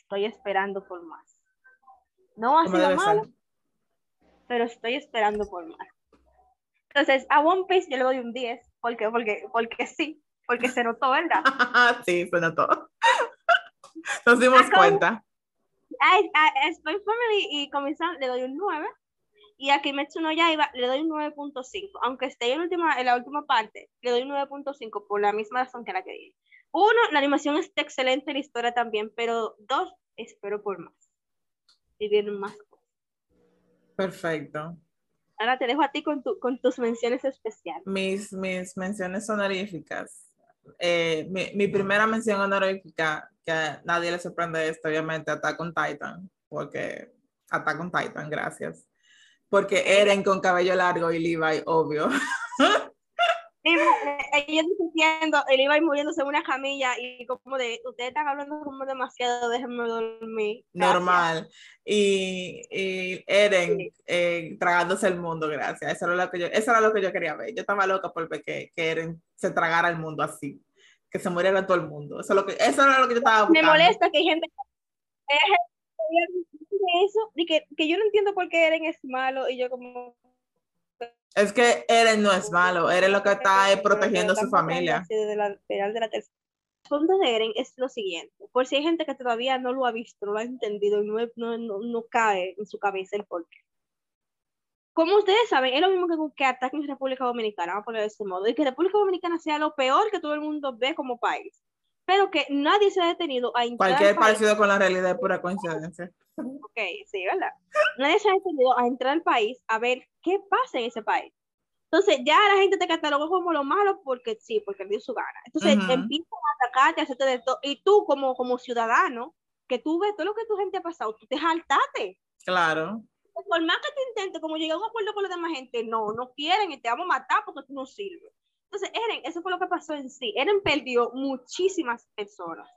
estoy esperando por más. No ha sido malo, pero estoy esperando por más. Entonces, a One Piece yo le doy un 10, porque, porque, porque sí, porque se notó, ¿verdad? <laughs> sí, se notó. Nos dimos cuenta. A, a, Spy Family y Comisión le doy un 9 y a Kimetsu no Yaiba le doy un 9.5, aunque esté en, última, en la última parte, le doy un 9.5 por la misma razón que la que dije. Uno, la animación está excelente, la historia también, pero dos, espero por más. Y vienen más cosas. Perfecto. Ahora te dejo a ti con, tu, con tus menciones especiales. Mis, mis menciones honoríficas. Eh, mi, mi, primera mención honorífica, que a nadie le sorprende esto, obviamente, Attack on Titan, porque Attack on Titan, gracias. Porque Eren con cabello largo y Levi, obvio. ellos diciendo, él iba muriéndose en una camilla y como de, ustedes están hablando como demasiado, déjenme dormir. Normal. Y, y Eren eh, tragándose el mundo, gracias. Eso era, lo que yo, eso era lo que yo quería ver. Yo estaba loca por ver que, que Eren se tragara el mundo así, que se muriera todo el mundo. Eso, lo que, eso era lo que yo estaba buscando. Me molesta que hay gente... Eso, y que, que yo no entiendo por qué Eren es malo y yo como es que Eren no es malo, Eren lo que está es protegiendo a su familia. El fondo de Eren es lo siguiente, por si hay gente que todavía no lo ha visto, no lo ha entendido y no, no, no, cae en su cabeza el porqué. Como ustedes saben, es lo mismo que, que ataquen República Dominicana, vamos a ponerlo de este modo, y que República Dominicana sea lo peor que todo el mundo ve como país, pero que nadie se ha detenido a Cualquier parecido con la realidad es pura coincidencia. Ok, sí, ¿verdad? Nadie se ha detenido a entrar al país a ver qué pasa en ese país. Entonces ya la gente te cataloga como lo malo porque sí, porque dio su gana. Entonces empiezan a atacarte, a hacerte de todo. Y tú como, como ciudadano, que tú ves todo lo que tu gente ha pasado, tú te saltaste. Claro. Por más que te intentes, como llegar a un acuerdo con la demás gente, no, no quieren y te vamos a matar porque tú no sirves. Entonces, Eren, eso fue lo que pasó en sí. Eren perdió muchísimas personas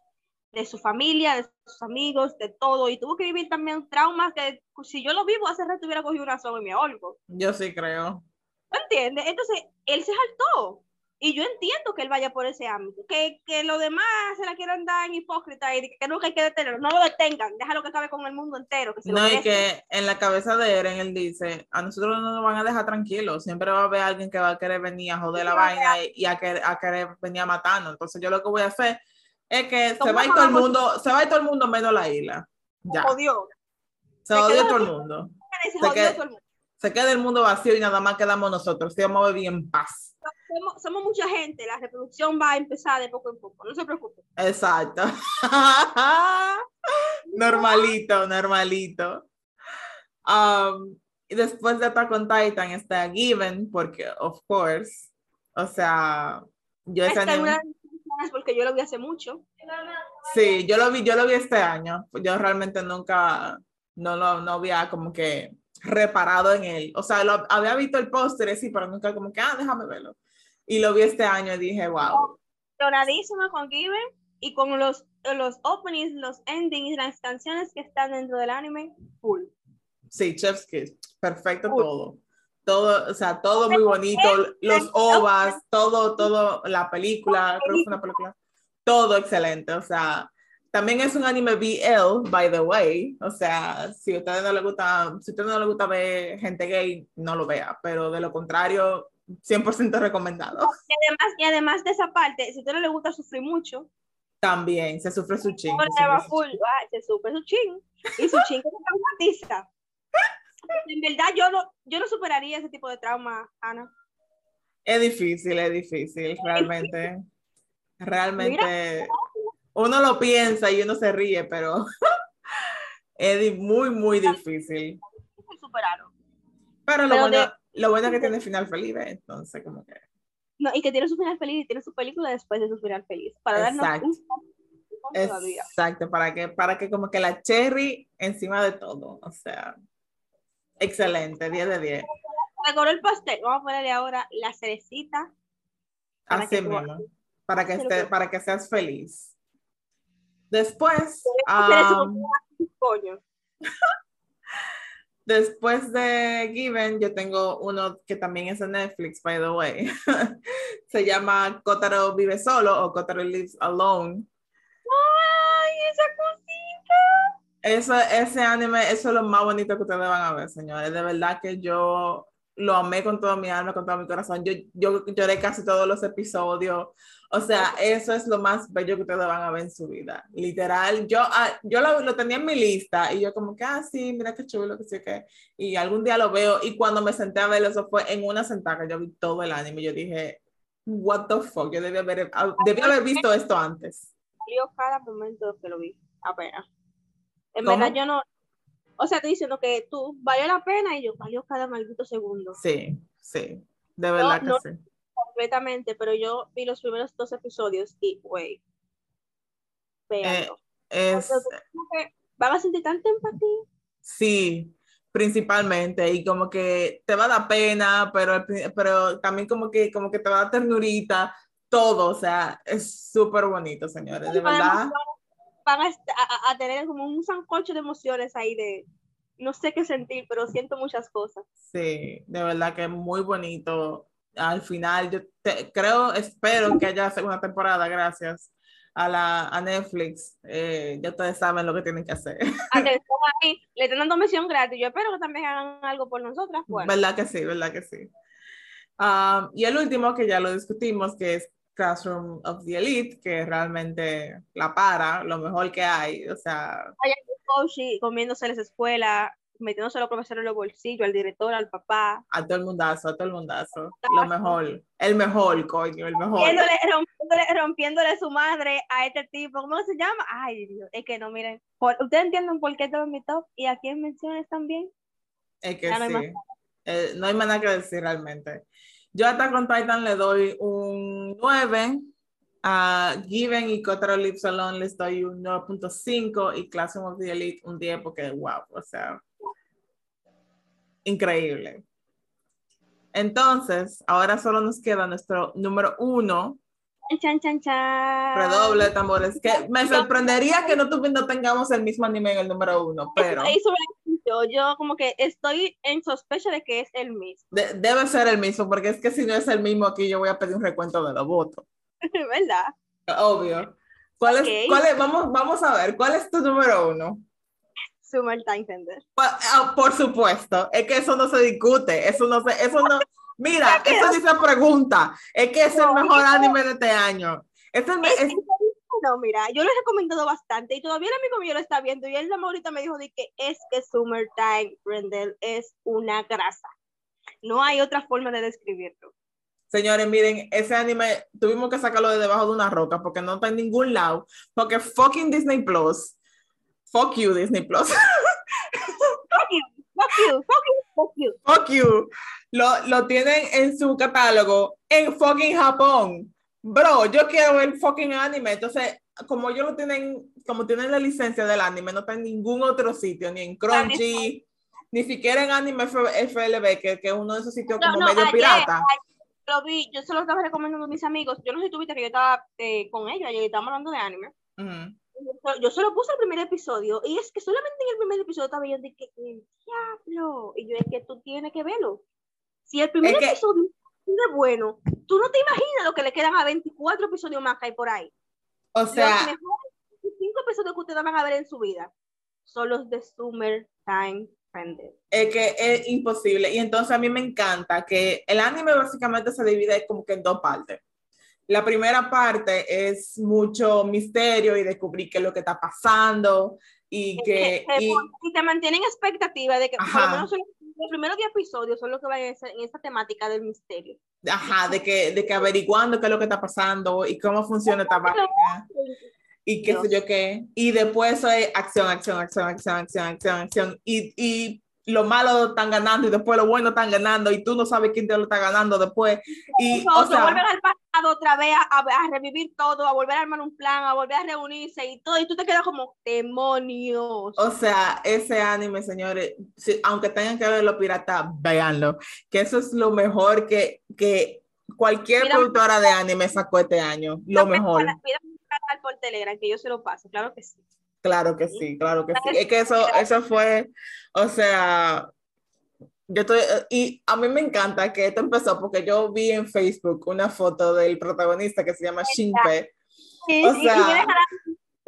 de su familia, de sus amigos, de todo, y tuvo que vivir también traumas que si yo lo vivo hace rato hubiera cogido una soga y me ahorco. Yo sí creo. ¿Entiendes? Entonces, él se saltó. Y yo entiendo que él vaya por ese ámbito. Que, que los demás se la quieran dar en hipócrita y que nunca hay que detenerlo. No lo detengan. Déjalo que acabe con el mundo entero. Que no, y que en la cabeza de Eren él dice: A nosotros no nos van a dejar tranquilos. Siempre va a haber alguien que va a querer venir a joder la vaina y, a, querer, a querer venir a matarnos. Entonces, yo lo que voy a hacer es que se va, todo el mundo, se va todo el mundo menos la isla. Ya. Se odió. Se, odió todo el mundo. Se, queda, todo el mundo. se queda el mundo vacío y nada más quedamos nosotros. Sí, vamos a vivir en paz. Somos, somos, mucha gente, la reproducción va a empezar de poco en poco, no se preocupe. Exacto. <laughs> <laughs> normalito, normalito. Um, y después de Attack on Titan está Given, porque, of course, o sea, yo ese anime porque yo lo vi hace mucho. Sí, yo lo vi, yo lo vi este año. Yo realmente nunca, no lo no había como que reparado en él. O sea, lo, había visto el póster, sí, pero nunca como que, ah, déjame verlo. Y lo vi este año y dije, wow. Doradísima con Given y con los, los openings, los endings, las canciones que están dentro del anime, full. Sí, Chef's Kiss, perfecto todo todo, o sea, todo muy bonito, los ovas, todo, todo, la película, creo que es una película, todo excelente, o sea, también es un anime BL, by the way, o sea, si a ustedes no les gusta, si ustedes no les gusta ver gente gay, no lo vea, pero de lo contrario, 100% recomendado. Y además, y además de esa parte, si a usted no le gusta sufrir mucho, también se sufre su ching. Se sufre su ching. Y su ching es una en verdad yo no, yo no superaría ese tipo de trauma, Ana. Es difícil, es difícil, realmente. Realmente. Uno lo piensa y uno se ríe, pero <laughs> es muy, muy difícil. Pero lo, bueno, lo bueno es que tiene final feliz, entonces como que... No, y que tiene su final feliz y tiene su película después de su final feliz. Para darnos Exacto. Exacto, para que, para que como que la cherry encima de todo, o sea, Excelente, 10 de 10. Decoró el pastel, vamos a ponerle ahora la cerecita. Así mismo, para que, esté, para que seas feliz. Después, um, <laughs> después de Given, yo tengo uno que también es de Netflix, by the way. <laughs> Se llama Kotaro vive solo o Kotaro lives alone. ¡Ay, esa cosita! Eso, ese anime, eso es lo más bonito que ustedes van a ver, señores. De verdad que yo lo amé con toda mi alma, con todo mi corazón. Yo, yo lloré casi todos los episodios. O sea, eso es lo más bello que ustedes van a ver en su vida. Literal, yo, ah, yo lo, lo, tenía en mi lista y yo como que, ah, sí, mira qué chulo, que sí, que... Y algún día lo veo y cuando me senté a verlo, eso fue en una sentada, yo vi todo el anime. Yo dije, what the fuck, yo debí haber, ah, debí haber visto esto antes. Salió cada momento que lo vi, apenas. En verdad yo no, o sea, estoy diciendo que tú valió la pena y yo valió cada maldito segundo. Sí, sí, de verdad que sí. Completamente, pero yo vi los primeros dos episodios y, güey, eh, es, van a sentir tanta empatía. Sí, principalmente, y como que te va a dar pena, pero, pero también como que, como que te va a dar ternurita, todo, o sea, es súper bonito, señores, de verdad. Van a, tener como un sancocho de emociones ahí de, no sé qué sentir, pero siento muchas cosas. Sí, de verdad que es muy bonito. Al final, yo creo, espero que haya segunda temporada, gracias a, la, a Netflix, eh, ya ustedes saben lo que tienen que hacer. <laughs> ahí, le están dando misión gratis. Yo espero que también hagan algo por nosotras. Bueno. ¿Verdad que sí? ¿Verdad que sí? Um, y el último que ya lo discutimos, que es Classroom of the Elite, que realmente la para, lo mejor que hay. O sea. Hay coach comiéndose las escuelas, metiéndose a los profesores en los bolsillos, al director, al papá. A todo el mundazo, a todo el mundazo. Lo mejor. El mejor, coño, el mejor. Rompiéndole, rompiéndole, su madre a este tipo. ¿Cómo se llama? Ay, Dios. Es que no, miren. ¿Ustedes entienden por qué estaba en mi top? ¿Y a quién mencionas también? Es que sí. Eh, no hay más nada que decir realmente. Yo hasta con Titan le doy un 9. A Given y Cotero Lips Salon les doy un 9.5 y Classroom of the Elite un 10 porque wow, o sea, increíble. Entonces, ahora solo nos queda nuestro número uno. Chan, chan, chan. Redoble de tambores. Que me sorprendería que no, no tengamos el mismo anime en el número uno, pero. Yo, yo como que estoy en sospecha de que es el mismo. debe ser el mismo, porque es que si no es el mismo aquí, yo voy a pedir un recuento de los votos. <laughs> ¿Verdad? Obvio. ¿Cuál es, cuál es, vamos, vamos a ver, ¿cuál es tu número uno? Summertime Tender. Ah, por supuesto, es que eso no se discute, eso no se, eso no, mira, <laughs> eso sí se pregunta, es que es el mejor anime de este año. Es no, mira, yo lo he recomendado bastante y todavía el amigo mío lo está viendo y él ahorita me dijo de que es que Summertime Rendell es una grasa. No hay otra forma de describirlo. Señores, miren, ese anime tuvimos que sacarlo de debajo de una roca porque no está en ningún lado, porque fucking Disney Plus Fuck you, Disney Plus. fuck you, fuck you, fuck you, fuck you. Fuck you. Lo, lo tienen en su catálogo en fucking Japón. Bro, yo quiero ver fucking anime. Entonces, como ellos lo tienen, como tienen la licencia del anime, no está en ningún otro sitio, ni en Crunchy, ni siquiera en Anime FLB, que, que es uno de esos sitios como medio pirata. lo vi, yo se lo estaba recomendando a mis amigos. Yo no sé si tuviste que yo estaba eh, con ellos y estábamos hablando de anime. Uh yo solo puse el primer episodio y es que solamente en el primer episodio estaba yo de que el diablo y yo es que tú tienes que verlo si el primer episodio es bueno tú no te imaginas lo que le quedan a 24 episodios más que hay por ahí. O sea los mejores 5 episodios que ustedes van a ver en su vida son los de Summer Time Friended. Es que es imposible. Y entonces a mí me encanta que el anime básicamente se divide como que en dos partes. La primera parte es mucho misterio y descubrir qué es lo que está pasando y que... y, te mantienen expectativa de que por lo menos los primeros 10 episodios son los que van en esa temática del misterio. Ajá, de que, de que averiguando qué es lo que está pasando y cómo funciona esta máquina y qué sé yo qué. Y después es acción, acción, acción, acción, acción, acción, acción. Y, y los malos están ganando y después los buenos están ganando y tú no sabes quién te lo está ganando después. Y, o sea, volver al pasado otra vez a, a, revivir todo, a volver a armar un plan, a volver a reunirse y todo, y tú te quedas como demonios. O sea, ese anime, señores, aunque tengan que verlo pirata, véanlo, que eso es lo mejor que, que cualquier productora de anime sacó este año, lo mejor. Mira, por Telegram, que yo se lo paso, claro que sí. Claro que sí, claro que sí. Es que eso, eso fue, o sea, yo estoy, y a mí me encanta que esto empezó porque yo vi en Facebook una foto del protagonista que se llama Shinpe. Sí, o sea,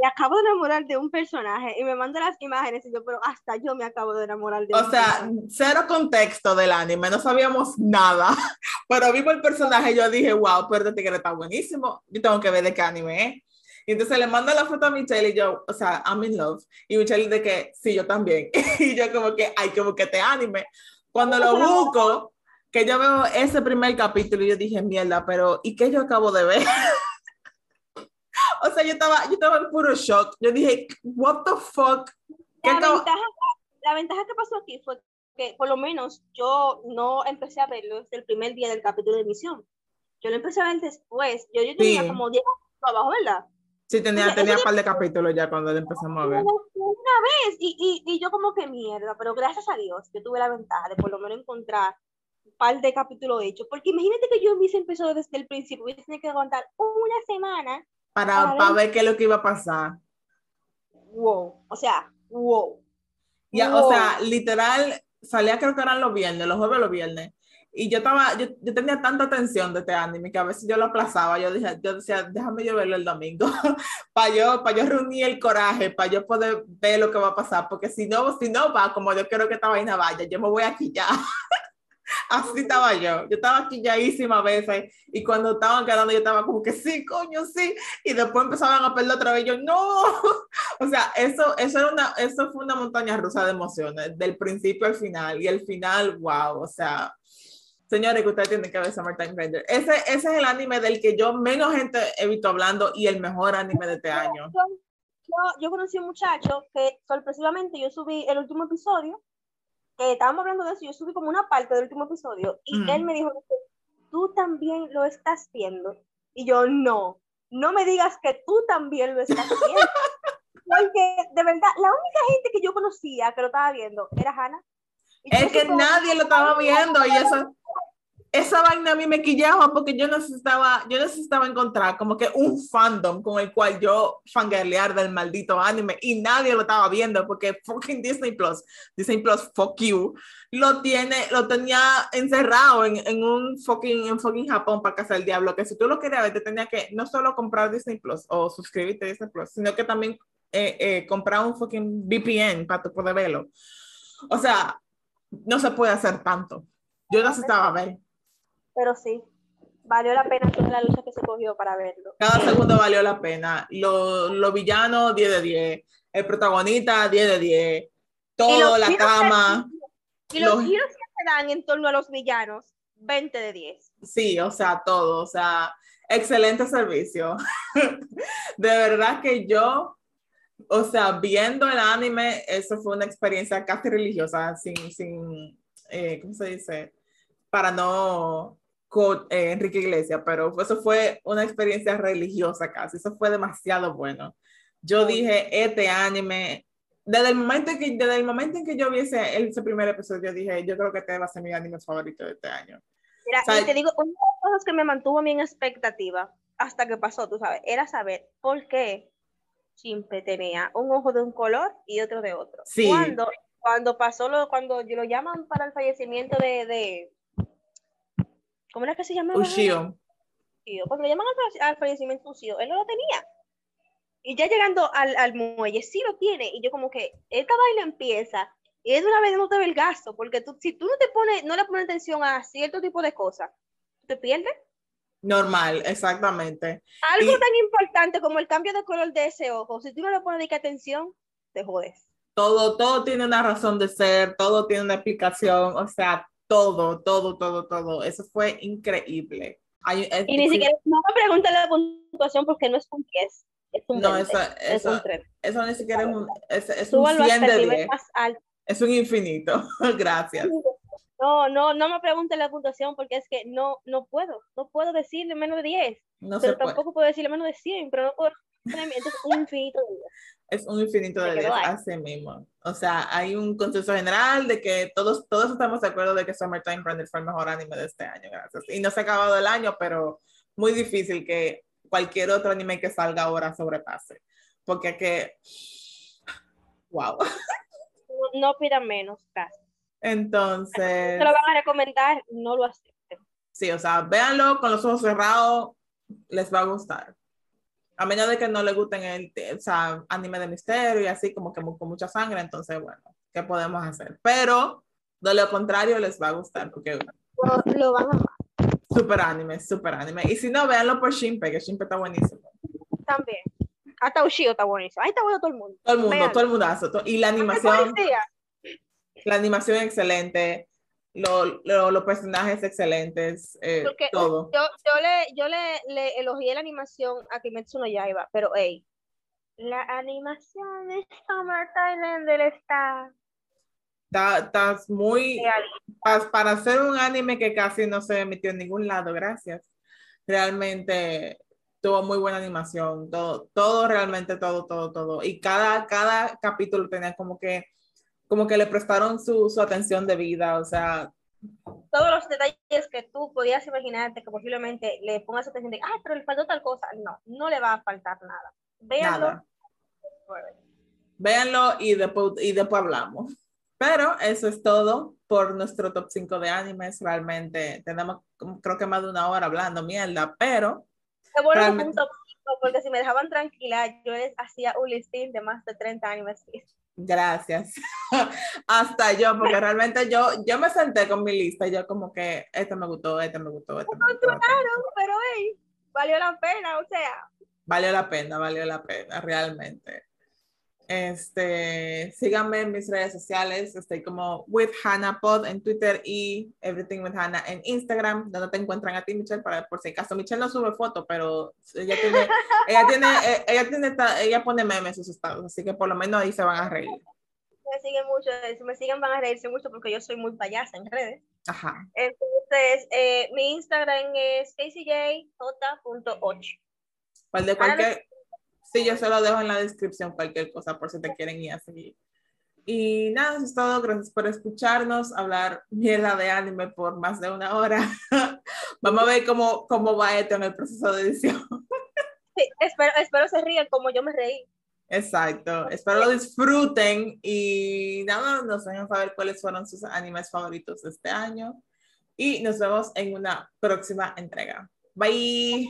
me acabo de enamorar de un personaje y me manda las imágenes y yo, pero hasta yo me acabo de enamorar de O sea, cero contexto del anime, no sabíamos nada, <laughs> pero vimos el personaje y yo dije, wow, pero este tigre está buenísimo, yo tengo que ver de qué anime es. Y entonces le mando la foto a Michelle y yo, o sea, I'm in love. Y Michelle de que, sí, yo también. <laughs> y yo como que, ay, como que te anime. Cuando lo busco, que yo veo ese primer capítulo y yo dije, mierda, pero ¿y qué yo acabo de ver? <laughs> o sea, yo estaba, yo estaba en puro shock. Yo dije, what the fuck la, ventaja, la ventaja que pasó aquí fue que por lo menos yo no empecé a verlo desde el primer día del capítulo de emisión. Yo lo empecé a ver después. Yo, yo tenía como 10 abajo, ¿verdad? Sí, tenía, tenía un par de capítulos ya cuando empezamos a ver. Una vez, y, y, y, yo como que mierda, pero gracias a Dios, yo tuve la ventaja de por lo menos encontrar un par de capítulos hechos, porque imagínate que yo hubiese empezado desde el principio, hubiese tenido que aguantar una semana. Para, para, ver... qué es lo que iba a pasar. Wow, o sea, wow. Ya, o sea, literal, salía creo que eran los viernes, los jueves los viernes y yo estaba, yo, yo, tenía tanta atención de este anime que a veces yo lo aplazaba, yo, dije, yo decía, déjame yo verlo el domingo, <laughs> para yo, para yo reunir el coraje, para yo poder ver lo que va a pasar, porque si no, si no va como yo quiero que esta vaina vaya, yo me voy aquí ya. <laughs> Así estaba yo, yo estaba aquí yaísima a veces y cuando estaban quedando yo estaba como que sí, coño, sí, y después empezaban a perder otra vez, yo no, <laughs> o sea, eso, eso, era una, eso fue una montaña rusa de emociones, del principio al final, y el final, wow, o sea, Señores, que ustedes tienen que ver Summertime Render. Ese, ese es el anime del que yo menos gente he visto hablando y el mejor anime de este año. Yo, yo, conocí a un muchacho que sorpresivamente yo subí el último episodio, que estábamos hablando de eso, yo subí como una parte del último episodio y mm. él me dijo, tú también lo estás viendo. Y yo, no, no me digas que tú también lo estás viendo. <laughs> Porque de verdad, la única gente que yo conocía que lo estaba viendo era Hannah. Es que nadie lo estaba viendo y eso, esa vaina a mí me quillaba porque yo necesitaba, yo necesitaba encontrar como que un fandom con el cual yo fangirlear del maldito anime y nadie lo estaba viendo porque fucking Disney Plus, Disney Plus, fuck you, lo tiene, lo tenía encerrado en, en un fucking, en fucking Japón para casa del diablo, que si tú lo querías ver, te tenía que no solo comprar Disney Plus o suscribirte a Disney Plus, sino que también eh, eh, comprar un fucking VPN para tu poder verlo. O sea, no se puede hacer tanto. Yo necesitaba ver pero sí, valió la pena toda la lucha que se cogió para verlo. Cada segundo valió la pena. Los lo villanos, 10 de 10. El protagonista, 10 de 10. Todo, la cama. y los, giros que se dan en torno a los villanos, 20 de 10. Sí, o sea, todo. O sea, excelente servicio. <laughs> de verdad que yo, o sea, viendo el anime, eso fue una experiencia casi religiosa, sin, sin eh, ¿cómo se dice? Para no con eh, Enrique Iglesias, pero eso fue una experiencia religiosa casi, eso fue demasiado bueno. Yo dije, este anime, desde el momento en que, desde el momento en que yo vi ese, ese primer episodio, yo dije, yo creo que este va a ser mi anime favorito de este año. Mira, y te digo, una de las cosas que me mantuvo a mí en expectativa hasta que pasó, tú sabes, era saber por qué Chimpe tenía un ojo de un color y otro de otro. Sí. Cuando, cuando pasó, lo, cuando lo llaman para el fallecimiento de, de ¿Cómo era que se llamaba? Ushio. Cuando le llaman al, fallecimiento Ushio, él no lo tenía. Y ya llegando al, al, muelle, sí lo tiene. Y yo como que esta vaina empieza y es una vez no te ve el gasto, porque tú, si tú no te pones, no le pones atención a cierto tipo de cosas, te pierdes. Normal, exactamente. Algo tan importante como el cambio de color de ese ojo, si tú no le pones atención, te jodes. Todo, todo tiene una razón de ser, todo tiene una explicación, o sea, todo, todo, todo, todo. Eso fue increíble. y ni siquiera, no me pregunte la puntuación porque no es un 10. Es un no, eso, es un 3. Eso ni siquiera es un, es, es un 100 de 10. Más alto. Es un infinito. <laughs> Gracias. No, no, no me pregunte la puntuación porque es que no, no puedo. No puedo decirle menos de 10. No pero tampoco puedo decirle menos de 100, pero no puedo. Entonces, un infinito de 10 es un infinito de 10 así mismo. O sea, hay un consenso general de que todos, todos estamos de acuerdo de que Summertime Runner fue el mejor anime de este año, gracias. Y no se ha acabado el año, pero muy difícil que cualquier otro anime que salga ahora sobrepase. Porque que... Wow. No, pidan menos, casi. Entonces... Se lo van a recomendar, no lo acepten. Sí, o sea, véanlo con los ojos cerrados, les va a gustar a menos de que no le gusten el o sea, anime de misterio y así como que con mucha sangre, entonces bueno, ¿qué podemos hacer? Pero de lo contrario les va a gustar porque lo, van a amar. Super anime, super anime. Y si no, véanlo por Shimpe, que Shimpe está buenísimo. También. Hasta Ushio está buenísimo. Ahí está bueno todo el mundo. Todo el mundo, todo el mundazo. y la animación. La animación excelente los personajes excelentes, eh, todo. Yo, yo, le, yo le, le, elogié la animación a Kimetsu no Yaiba, pero hey, La animación de Summer Thailander está... Estás muy... Para hacer un anime que casi no se emitió en ningún lado, gracias. Realmente tuvo muy buena animación, todo, todo realmente, todo, todo, todo. Y cada, cada capítulo tenía como que, como que le prestaron su, su atención de vida, o sea... Todos los detalles que tú podías imaginarte que posiblemente le pongas atención de, ah, pero le faltó tal cosa. No, no le va a faltar nada. Véanlo. Véanlo y después, y después hablamos. Pero eso es todo por nuestro top 5 de animes. Realmente tenemos creo que más de una hora hablando mierda, pero... Qué bueno un top 5 porque si me dejaban tranquila, yo les hacía un listín de más de 30 animes. Gracias. <laughs> Hasta yo, porque realmente yo, yo me senté con mi lista y yo como que este me gustó, este me gustó, este me gustó. Claro, pero hey, valió la pena, o sea. Valió la pena, valió la pena, realmente. Este, síganme en mis redes sociales, estoy como with Hannah Pod en Twitter y Everything with Hannah en Instagram, donde te encuentran a ti, Michelle, para por si acaso. Michelle no sube fotos, pero ella tiene, ella tiene, eh, ella tiene, ella pone memes en sus estados, así que por lo menos ahí se van a reír. Me siguen mucho, si me siguen van a reírse mucho porque yo soy muy payasa en redes. Ajá. Entonces, eh, mi Instagram es caseyj.8. ¿Cuál de cualquier? Sí, yo se lo dejo en la descripción, cualquier cosa, por si te quieren ir a seguir. Y nada, eso es todo. Gracias por escucharnos, hablar mierda de anime por más de una hora. <laughs> Vamos a ver cómo, cómo va esto en el proceso de edición. <laughs> Sí, espero, espero se rían como yo me reí. Exacto, espero lo disfruten y nada, nos dejen saber cuáles fueron sus animes favoritos de este año y nos vemos en una próxima entrega. Bye.